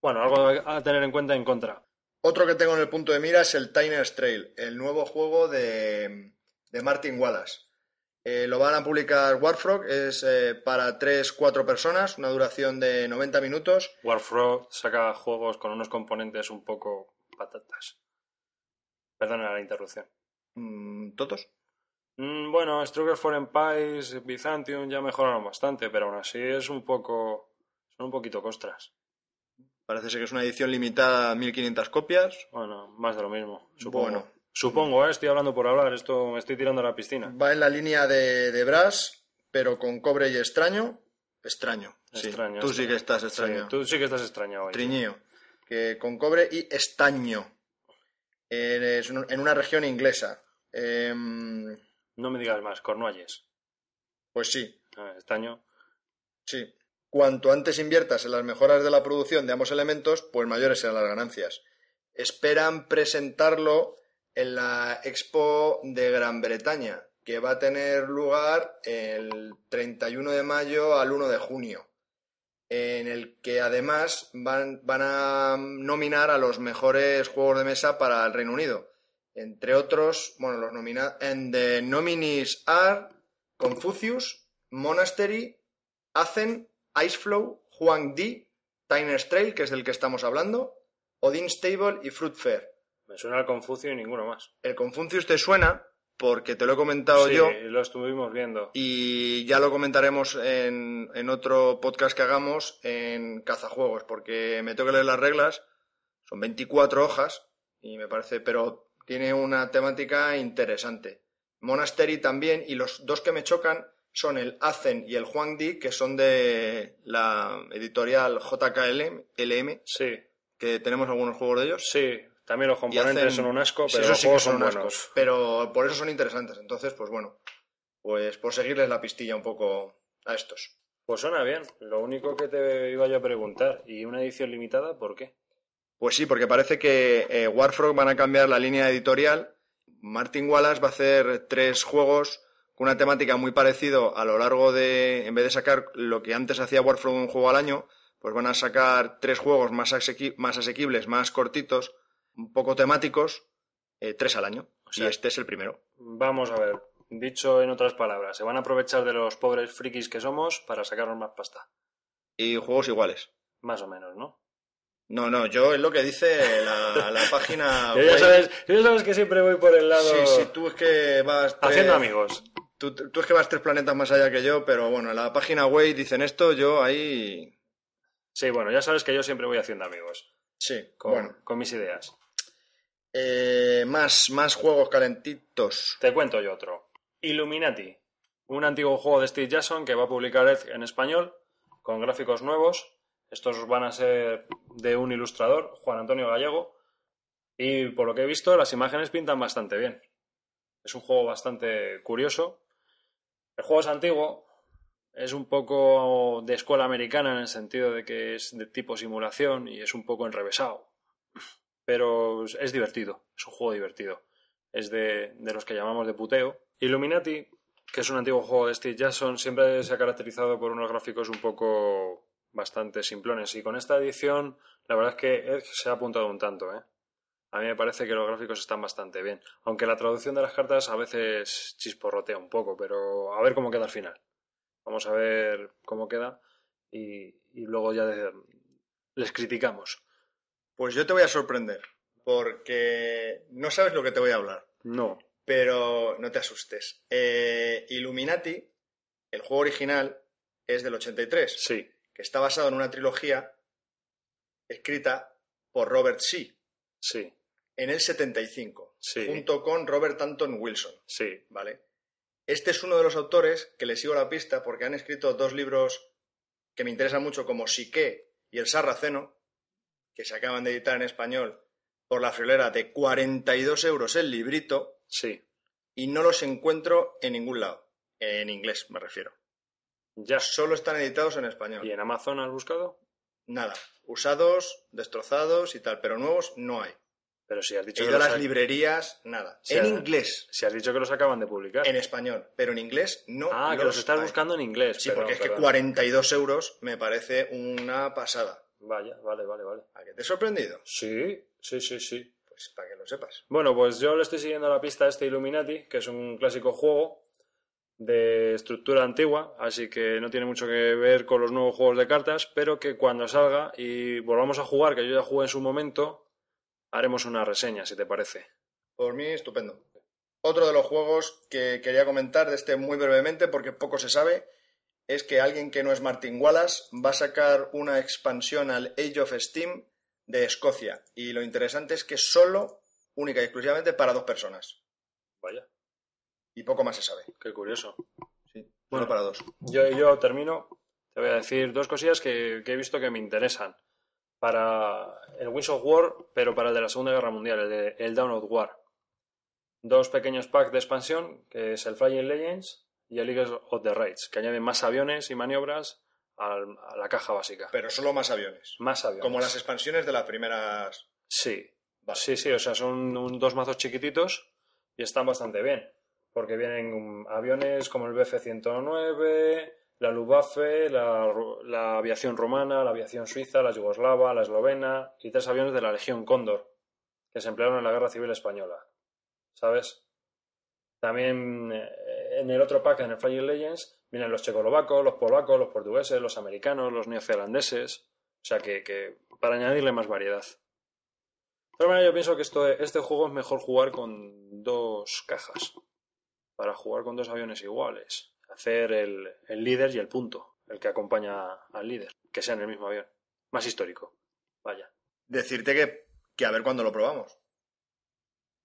Speaker 1: bueno, algo a tener en cuenta en contra.
Speaker 2: Otro que tengo en el punto de mira es el Tiner Trail, el nuevo juego de, de Martin Wallace. Eh, lo van a publicar Warfrog, es eh, para 3-4 personas, una duración de 90 minutos.
Speaker 1: Warfrog saca juegos con unos componentes un poco patatas. Perdona la interrupción.
Speaker 2: Mm, ¿Todos?
Speaker 1: Mm, bueno, Struggle for Empires, Byzantium ya mejoraron bastante, pero aún así es un poco. Son un poquito costras.
Speaker 2: Parece ser que es una edición limitada a 1500 copias.
Speaker 1: Bueno, más de lo mismo, supongo.
Speaker 2: Bueno.
Speaker 1: Supongo, ¿eh? estoy hablando por hablar, esto me estoy tirando a la piscina.
Speaker 2: Va en la línea de, de Brass, pero con cobre y extraño. Extraño. sí.
Speaker 1: Extraño,
Speaker 2: Tú sí que estás extraño.
Speaker 1: Sí, tú sí que estás extraño hoy.
Speaker 2: Triñío. Que con cobre y estaño. Eh, es un- en una región inglesa. Em,
Speaker 1: No me digas más, Cornualles.
Speaker 2: pues sí,
Speaker 1: Ah, Estaño.
Speaker 2: sí. Cuanto antes inviertas en las mejoras de la producción de ambos elementos, pues mayores serán las ganancias. Esperan presentarlo en la Expo de Gran Bretaña, que va a tener lugar el 31 de mayo al 1 de junio, en el que además van, van a nominar a los mejores juegos de mesa para el Reino Unido. Entre otros, bueno, los nomina en the nominees are Confucius, Monastery, Azen, Iceflow, Huang Di, Tiner's Trail, que es del que estamos hablando, Odin Stable y Fruit Fair.
Speaker 1: Me suena el Confucio y ninguno más.
Speaker 2: El Confucius te suena porque te lo he comentado
Speaker 1: sí,
Speaker 2: yo
Speaker 1: lo estuvimos viendo.
Speaker 2: y ya lo comentaremos en, en otro podcast que hagamos en Cazajuegos, porque me tengo que leer las reglas. Son 24 hojas y me parece, pero tiene una temática interesante. Monastery también, y los dos que me chocan son el Azen y el Juan Di, que son de la editorial JKLM,
Speaker 1: Sí,
Speaker 2: que tenemos algunos juegos de ellos.
Speaker 1: sí. También los componentes
Speaker 2: hacen-
Speaker 1: son un asco,
Speaker 2: Sí,
Speaker 1: pero
Speaker 2: esos
Speaker 1: los
Speaker 2: sí
Speaker 1: juegos
Speaker 2: son
Speaker 1: son buenos.
Speaker 2: ascos, pero por eso son interesantes. Entonces, pues bueno, pues por seguirles la pistilla un poco a estos.
Speaker 1: Pues suena bien. Lo único que te iba yo a preguntar, ¿y una edición limitada por qué?
Speaker 2: Pues sí, porque parece que eh, Warfrog van a cambiar la línea editorial. Martin Wallace va a hacer tres juegos con una temática muy parecida a lo largo de, en vez de sacar lo que antes hacía Warfrog un juego al año, pues van a sacar tres juegos más, asequi- más asequibles, más cortitos, un poco temáticos, eh, tres al año.
Speaker 1: O sea-
Speaker 2: y este es el primero.
Speaker 1: Vamos a ver. Dicho en otras palabras, se van a aprovechar de los pobres frikis que somos para sacarnos más pasta.
Speaker 2: Y juegos iguales.
Speaker 1: Más o menos, ¿no?
Speaker 2: No, no, yo es lo que dice la, la página
Speaker 1: Yo ya, sabes, yo ya sabes que siempre voy por el lado
Speaker 2: Sí, sí, tú es que vas tres-
Speaker 1: haciendo amigos.
Speaker 2: Tú, tú es que vas tres planetas más allá que yo, pero bueno, en la página web dicen esto, yo ahí...
Speaker 1: Sí, bueno, ya sabes que yo siempre voy haciendo amigos
Speaker 2: Sí,
Speaker 1: con,
Speaker 2: bueno.
Speaker 1: con mis ideas.
Speaker 2: Eh, más, más juegos calentitos.
Speaker 1: Te cuento yo otro. Illuminati, un antiguo juego de Steve Jackson que va a publicar en español con gráficos nuevos. Estos van a ser de un ilustrador, Juan Antonio Gallego, y por lo que he visto las imágenes pintan bastante bien. Es un juego bastante curioso. El juego es antiguo, es un poco de escuela americana en el sentido de que es de tipo simulación y es un poco enrevesado. Pero es divertido, es un juego divertido. Es de, de los que llamamos de puteo. Illuminati, que es un antiguo juego de Steve Jackson, siempre se ha caracterizado por unos gráficos un poco bastante simplones. Y con esta edición, la verdad es que Edge se ha apuntado un tanto, ¿eh? A mí me parece que los gráficos están bastante bien. Aunque la traducción de las cartas a veces chisporrotea un poco, pero a ver cómo queda al final. Vamos a ver cómo queda y, y luego ya de- les criticamos.
Speaker 2: Pues yo te voy a sorprender, porque no sabes lo que te voy a hablar,
Speaker 1: No.
Speaker 2: pero no te asustes. Eh, Illuminati, el juego original, es del 83,
Speaker 1: Sí,
Speaker 2: que está basado en una trilogía escrita por Robert Shea
Speaker 1: sí,
Speaker 2: en el 75,
Speaker 1: Sí.
Speaker 2: junto con Robert Anton Wilson.
Speaker 1: sí.
Speaker 2: ¿vale? Este es uno de los autores que le sigo la pista porque han escrito dos libros que me interesan mucho, como Siqué y El Sarraceno, que se acaban de editar en español por la friolera de 42 euros el librito,
Speaker 1: Sí,
Speaker 2: y no los encuentro en ningún lado. En inglés, me refiero.
Speaker 1: Ya.
Speaker 2: Solo están editados en español.
Speaker 1: ¿Y en Amazon has buscado?
Speaker 2: Nada. Usados, destrozados y tal, pero nuevos no hay.
Speaker 1: Pero si has
Speaker 2: He
Speaker 1: dicho, que
Speaker 2: ido a
Speaker 1: los,
Speaker 2: las librerías, nada. En inglés,
Speaker 1: si has dicho que los acaban de publicar.
Speaker 2: en español, pero en inglés no.
Speaker 1: ah, que los estás
Speaker 2: hay.
Speaker 1: buscando en inglés.
Speaker 2: Sí, porque es que
Speaker 1: perdón.
Speaker 2: 42 euros me parece una pasada.
Speaker 1: Vaya, vale, vale, vale.
Speaker 2: ¿A qué te he sorprendido?
Speaker 1: Sí, sí, sí, sí.
Speaker 2: Pues para que lo sepas.
Speaker 1: Bueno, pues yo le estoy siguiendo la pista a este Illuminati, que es un clásico juego de estructura antigua, así que no tiene mucho que ver con los nuevos juegos de cartas, pero que cuando salga y volvamos a jugar, que yo ya jugué en su momento, haremos una reseña, si te parece.
Speaker 2: Por mí, estupendo. Otro de los juegos que quería comentar de este muy brevemente, porque poco se sabe, es que alguien que no es Martin Wallace va a sacar una expansión al Age of Steam de Escocia. Y lo interesante es que solo, única y exclusivamente para dos personas.
Speaker 1: Vaya,
Speaker 2: Y poco más se sabe.
Speaker 1: qué curioso.
Speaker 2: Sí,
Speaker 1: Bueno.
Speaker 2: para dos.
Speaker 1: Yo, yo termino. Te voy a decir dos cosillas que, que he visto que me interesan. Para el Wings of War, pero para el de la Segunda Guerra Mundial, el, de, el of War. Dos pequeños packs de expansión, que es el Flying Legends y el Eagles of the Raids, que añaden más aviones y maniobras al- a la caja básica.
Speaker 2: Pero solo más aviones.
Speaker 1: Más aviones.
Speaker 2: Como las expansiones de las primeras.
Speaker 1: Sí,
Speaker 2: Vale.
Speaker 1: sí, sí, o sea, son un- dos mazos chiquititos y están bastante bien, porque vienen aviones como el BF-109, la Luftwaffe, la, aviación rumana, la aviación suiza, la yugoslava, la eslovena y tres aviones de la Legión Cóndor, que se emplearon en la Guerra Civil Española, ¿sabes? También eh, en el otro pack, en el Flying Legends, vienen los checoslovacos, los polacos, los portugueses, los americanos, los neozelandeses, o sea que, para añadirle más variedad. De todas yo pienso que este juego es mejor jugar con dos cajas. Para jugar con dos aviones iguales. Hacer el, el líder y el punto, el que acompaña al líder, que sea en el mismo avión. Más histórico. Vaya.
Speaker 2: Decirte que, que a ver cuándo lo probamos.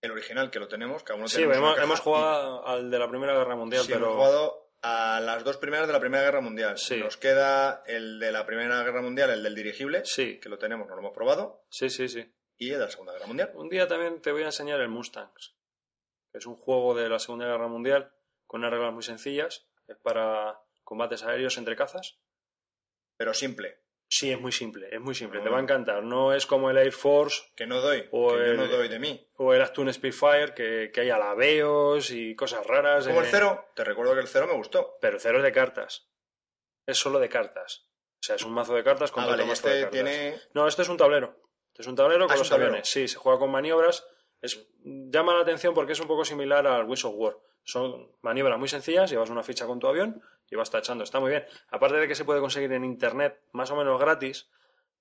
Speaker 2: El original, que lo tenemos, cada uno
Speaker 1: Sí,
Speaker 2: tenemos
Speaker 1: hemos, hemos jugado al de la Primera Guerra Mundial,
Speaker 2: Sí,
Speaker 1: pero...
Speaker 2: hemos jugado a las dos primeras de la Primera Guerra Mundial.
Speaker 1: Sí.
Speaker 2: Nos queda el de la Primera Guerra Mundial, el del dirigible,
Speaker 1: Sí,
Speaker 2: que lo tenemos, no lo hemos probado,
Speaker 1: sí, sí, sí.
Speaker 2: y el de la Segunda Guerra Mundial.
Speaker 1: Un día también te voy a enseñar el Mustangs, es un juego de la Segunda Guerra Mundial con unas reglas muy sencillas. Es para combates aéreos entre cazas.
Speaker 2: Pero simple,
Speaker 1: Sí, es muy simple, es muy simple,
Speaker 2: Ah.
Speaker 1: te va a encantar. No es como el Air Force
Speaker 2: que no doy,
Speaker 1: O
Speaker 2: que yo
Speaker 1: el-
Speaker 2: no doy de mí.
Speaker 1: o el Actun Spitfire, que, que hay alabeos y cosas raras.
Speaker 2: Como
Speaker 1: eh,
Speaker 2: el cero, te recuerdo que el cero me gustó.
Speaker 1: Pero el cero es de cartas. Es solo de cartas. O sea, es un mazo de cartas con
Speaker 2: Ah, vale,
Speaker 1: de
Speaker 2: este
Speaker 1: cartas.
Speaker 2: tiene...
Speaker 1: No, este es un tablero. Este es un tablero
Speaker 2: Ah,
Speaker 1: con los aviones. Sí, se juega con maniobras. Llama la atención porque es un poco similar al Wings of War. Son maniobras muy sencillas, llevas una ficha con tu avión y vas tachando. Está muy bien. Aparte de que se puede conseguir en internet más o menos gratis,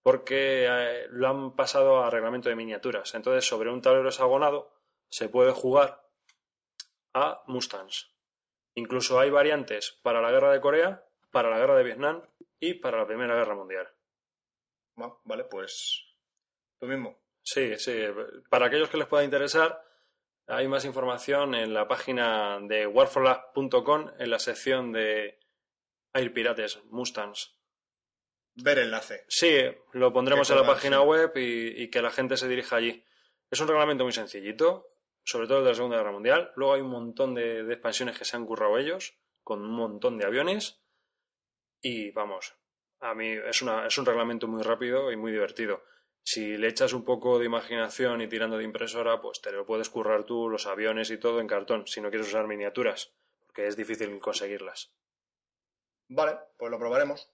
Speaker 1: porque eh, lo han pasado a reglamento de miniaturas. Entonces, sobre un tablero hexagonado se puede jugar a Mustangs. Incluso hay variantes para la guerra de Corea, para la guerra de Vietnam y para la Primera Guerra Mundial.
Speaker 2: Vale, pues tú mismo.
Speaker 1: Sí, sí. Para aquellos que les pueda interesar, hay más información en la página de warforlab.com en la sección de Air Pirates Mustangs.
Speaker 2: Ver enlace.
Speaker 1: Sí, lo pondremos en la página
Speaker 2: sí.
Speaker 1: web y, y que la gente se dirija allí. Es un reglamento muy sencillito, sobre todo el de la Segunda Guerra Mundial. Luego hay un montón de, de expansiones que se han currado ellos, con un montón de aviones. Y vamos, a mí es, una, es un reglamento muy rápido y muy divertido. Si le echas un poco de imaginación y tirando de impresora, pues te lo puedes currar tú, los aviones y todo en cartón, si no quieres usar miniaturas, porque es difícil conseguirlas.
Speaker 2: Vale, pues lo probaremos.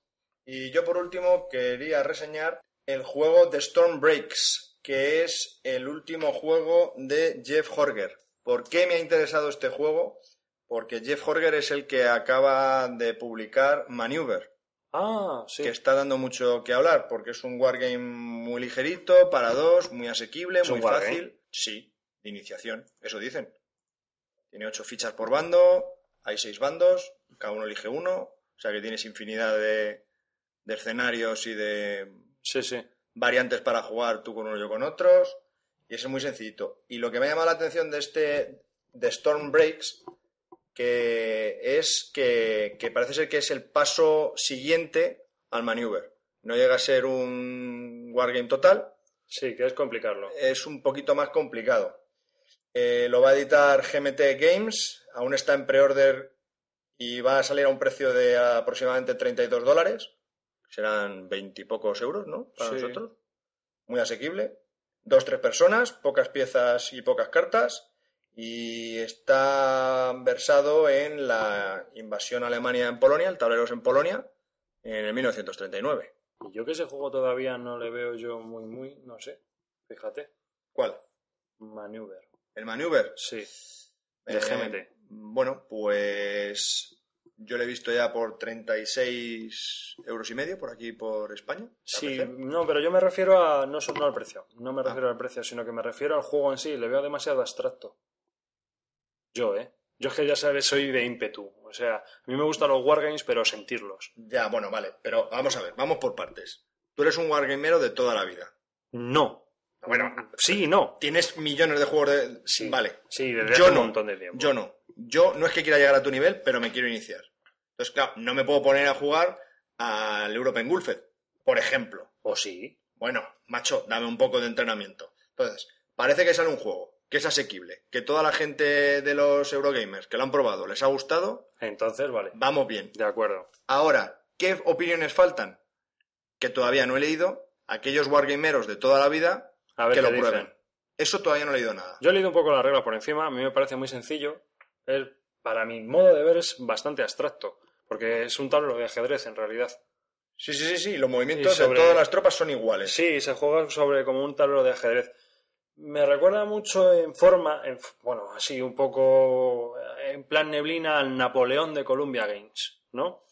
Speaker 2: Y yo por último quería reseñar el juego de Storm Breaks, que es el último juego de Jeff Horger. ¿Por qué me ha interesado este juego? Porque Jeff Horger es el que acaba de publicar Maneuver,
Speaker 1: Ah, sí.
Speaker 2: que está dando mucho que hablar, porque es un wargame muy ligerito, para dos, muy asequible,
Speaker 1: ¿Es
Speaker 2: muy fácil. Sí, de iniciación, eso dicen. Tiene ocho fichas por bando, hay seis bandos, cada uno elige uno, o sea que tienes infinidad de, de escenarios y de
Speaker 1: Sí, sí.
Speaker 2: variantes para jugar tú con uno y yo con otros, y eso es muy sencillito. Y lo que me ha llamado la atención de este de Storm Breaks que es que, que parece ser que es el paso siguiente al maneuver. No llega a ser un wargame total,
Speaker 1: Sí, que es complicarlo.
Speaker 2: es un poquito más complicado. Eh, lo va a editar GMT Games, aún está en pre-order y va a salir a un precio de aproximadamente 32 dólares. Serán 20 y pocos euros, ¿no? Para
Speaker 1: Sí.
Speaker 2: nosotros. Muy asequible. Dos, tres personas, pocas piezas y pocas cartas. Y está versado en la invasión alemania en Polonia, el tablero es en Polonia, en el 1939.
Speaker 1: Y yo que ese juego todavía no le veo yo muy, muy, no sé. Fíjate.
Speaker 2: ¿Cuál?
Speaker 1: Maneuver.
Speaker 2: El maneuver.
Speaker 1: Sí.
Speaker 2: Eh,
Speaker 1: De GMT.
Speaker 2: Bueno, pues yo lo he visto ya por 36 euros y medio por aquí por España.
Speaker 1: Sí, no, pero yo me refiero a. No, no al precio. No
Speaker 2: Ah.
Speaker 1: me refiero al precio, sino que me refiero al juego en sí. Le veo demasiado abstracto. Yo, ¿eh? Yo es que ya sabes, soy de ímpetu. O sea, a mí me gustan los wargames, pero sentirlos.
Speaker 2: Ya, bueno, vale, pero vamos a ver, vamos por partes. Tú eres un wargamero de toda la vida.
Speaker 1: No.
Speaker 2: Bueno,
Speaker 1: Sí, y no.
Speaker 2: tienes millones de juegos de...
Speaker 1: Sí.
Speaker 2: Vale,
Speaker 1: Sí, desde
Speaker 2: Yo
Speaker 1: hace
Speaker 2: no.
Speaker 1: un montón de tiempo.
Speaker 2: yo no. Yo no es que quiera llegar a tu nivel, pero me quiero iniciar. Entonces, claro, no me puedo poner a jugar al European Gulfed, por ejemplo.
Speaker 1: O sí.
Speaker 2: Bueno, macho, dame un poco de entrenamiento. Entonces, parece que sale un juego que es asequible, que toda la gente de los Eurogamers que lo han probado les ha gustado,
Speaker 1: Entonces, vale.
Speaker 2: vamos bien.
Speaker 1: De acuerdo.
Speaker 2: Ahora, ¿qué opiniones faltan? Que todavía no he leído. Aquellos wargameros de toda la vida
Speaker 1: A ver
Speaker 2: que lo prueben.
Speaker 1: dicen.
Speaker 2: Eso todavía no he leído nada.
Speaker 1: Yo he leído un poco las reglas por encima, a mí me parece muy sencillo. Es, para mi modo de ver es bastante abstracto, porque es un tablero de ajedrez en realidad.
Speaker 2: Sí, sí, sí, sí. Los movimientos
Speaker 1: sobre-
Speaker 2: de todas las tropas son iguales.
Speaker 1: Sí, se juega sobre como un tablero de ajedrez. Me recuerda mucho en forma, en bueno, así un poco en plan neblina al Napoleón de Columbia Games, ¿no?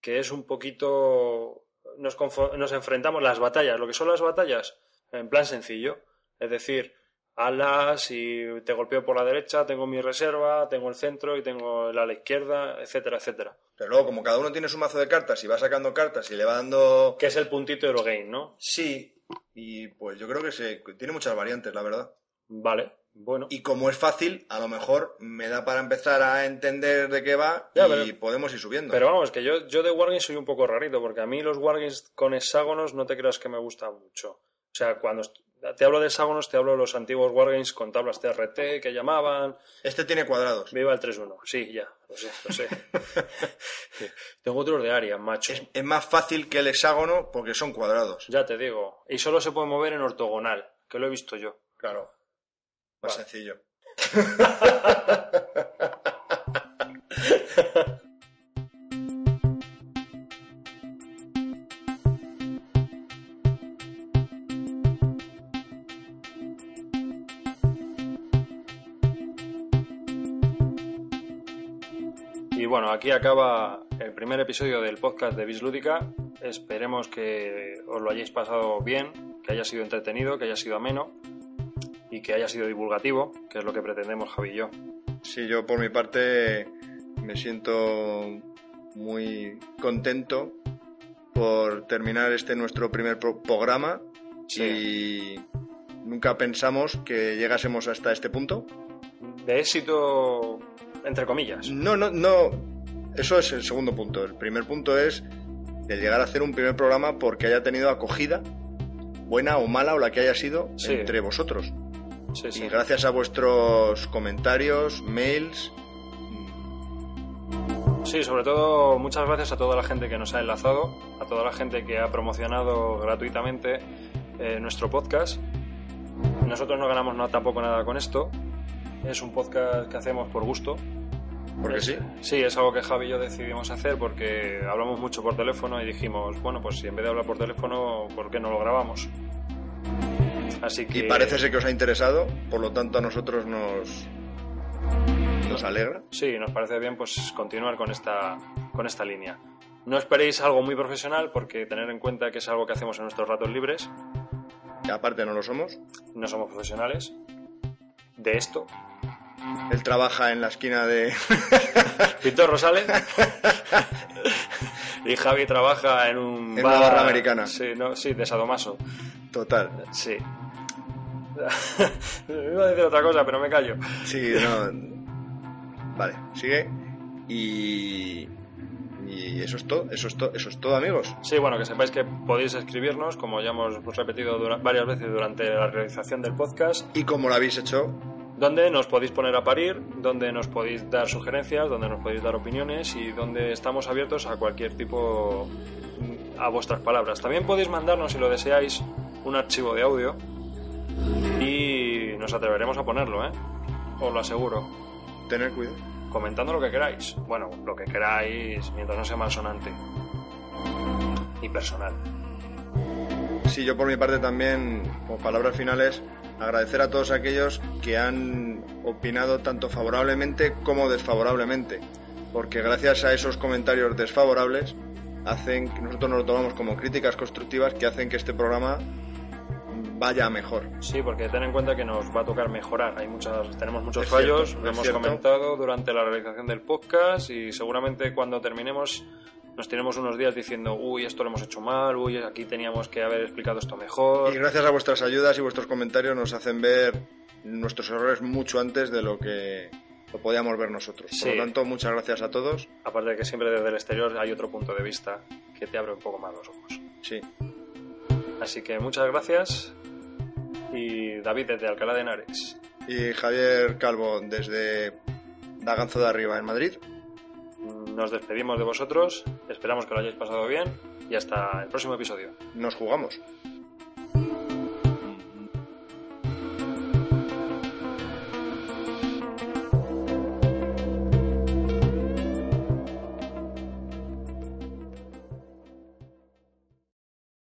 Speaker 1: Que es un poquito... Nos, nos enfrentamos las batallas, lo que son las batallas, en plan sencillo. Es decir, alas y te golpeo por la derecha, tengo mi reserva, tengo el centro y tengo el ala izquierda, etcétera, etcétera.
Speaker 2: Pero luego, como cada uno tiene su mazo de cartas y va sacando cartas y le va dando...
Speaker 1: Que es el puntito Eurogame, ¿no?
Speaker 2: Sí, y pues yo creo que se... tiene muchas variantes, la verdad.
Speaker 1: Vale, bueno.
Speaker 2: Y como es fácil, a lo mejor me da para empezar a entender de qué va
Speaker 1: Ya,
Speaker 2: y
Speaker 1: pero-
Speaker 2: podemos ir subiendo.
Speaker 1: Pero vamos, que yo, yo de Wargames soy un poco rarito, porque a mí los Wargames con hexágonos no te creas que me gustan mucho. O sea, cuando te hablo de hexágonos, te hablo de los antiguos Wargames con tablas TRT que llamaban.
Speaker 2: Este tiene cuadrados.
Speaker 1: Viva el 3-1. Sí, ya, lo sé, lo sé. Tengo otros de área, macho.
Speaker 2: Es, es más fácil que el hexágono porque son cuadrados.
Speaker 1: Ya te digo. Y solo se puede mover en ortogonal, que lo he visto yo.
Speaker 2: Claro. Más
Speaker 1: Vale.
Speaker 2: sencillo.
Speaker 1: bueno, aquí acaba el primer episodio del podcast de Bislúdica. Esperemos que os lo hayáis pasado bien, que haya sido entretenido, que haya sido ameno y que haya sido divulgativo, que es lo que pretendemos Javi y yo.
Speaker 2: Sí, yo por mi parte me siento muy contento por terminar este nuestro primer pro- programa y nunca pensamos que llegásemos hasta este punto.
Speaker 1: De éxito, entre comillas.
Speaker 2: No, no, no. Eso es el segundo punto. El primer punto es el llegar a hacer un primer programa porque haya tenido acogida, buena o mala o la que haya sido,
Speaker 1: Sí.
Speaker 2: entre vosotros.
Speaker 1: Sí, sí.
Speaker 2: Y gracias a vuestros comentarios, mails,
Speaker 1: Sí, sobre todo muchas gracias a toda la gente que nos ha enlazado, a toda la gente que ha promocionado gratuitamente eh, nuestro podcast. Nosotros no ganamos nada, tampoco nada con esto. Es un podcast que hacemos por gusto.
Speaker 2: porque
Speaker 1: Es-
Speaker 2: sí.
Speaker 1: Sí, es algo que Javi y yo decidimos hacer porque hablamos mucho por teléfono y dijimos, bueno, pues si en vez de hablar por teléfono, ¿por qué no lo grabamos? Así que...
Speaker 2: Y parece ser que os ha interesado, por lo tanto a nosotros nos, nos alegra.
Speaker 1: Sí, nos parece bien pues continuar con esta, con esta línea. No esperéis algo muy profesional porque tener en cuenta que es algo que hacemos en nuestros ratos libres.
Speaker 2: Que aparte no lo somos.
Speaker 1: No somos profesionales de esto.
Speaker 2: Él trabaja en la esquina de...
Speaker 1: Víctor Rosales y Javi trabaja en un
Speaker 2: En una
Speaker 1: bar-
Speaker 2: barra americana.
Speaker 1: Sí, no, sí, de Sadomaso.
Speaker 2: Total.
Speaker 1: Sí. Iba a decir otra cosa, pero me callo.
Speaker 2: Sí, no... Vale, sigue. Y... Y eso es todo, eso es, to- eso es todo, amigos.
Speaker 1: Sí, bueno, que sepáis que podéis escribirnos, como ya hemos repetido varias veces durante la realización del podcast,
Speaker 2: Y como lo habéis hecho,
Speaker 1: donde nos podéis poner a parir, donde nos podéis dar sugerencias, donde nos podéis dar opiniones y donde estamos abiertos a cualquier tipo a vuestras palabras. También podéis mandarnos, si lo deseáis, un archivo de audio y nos atreveremos a ponerlo, ¿eh? Os lo aseguro.
Speaker 2: tener cuidado.
Speaker 1: Comentando lo que queráis. Bueno, lo que queráis, mientras no sea malsonante. Y personal.
Speaker 2: Sí, yo por mi parte también, como palabras finales, agradecer a todos aquellos que han opinado tanto favorablemente como desfavorablemente, porque gracias a esos comentarios desfavorables hacen que nosotros nos lo tomamos como críticas constructivas que hacen que este programa vaya mejor.
Speaker 1: Sí, porque ten en cuenta que nos va a tocar mejorar. Hay muchas, tenemos muchos
Speaker 2: Es
Speaker 1: fallos,
Speaker 2: cierto,
Speaker 1: lo hemos
Speaker 2: cierto.
Speaker 1: comentado durante la realización del podcast y seguramente cuando terminemos nos tiremos unos días diciendo, uy, esto lo hemos hecho mal, uy, aquí teníamos que haber explicado esto mejor.
Speaker 2: Y gracias a vuestras ayudas y vuestros comentarios nos hacen ver nuestros errores mucho antes de lo que lo podíamos ver nosotros. Por lo tanto, muchas gracias a todos.
Speaker 1: Aparte de que siempre desde el exterior hay otro punto de vista que te abre un poco más los ojos.
Speaker 2: Sí.
Speaker 1: Así que muchas gracias y David desde Alcalá de Henares.
Speaker 2: Y Javier Calvo desde Daganzo de Arriba en Madrid.
Speaker 1: Nos despedimos de vosotros, esperamos que lo hayáis pasado bien y hasta el próximo episodio.
Speaker 2: Nos jugamos.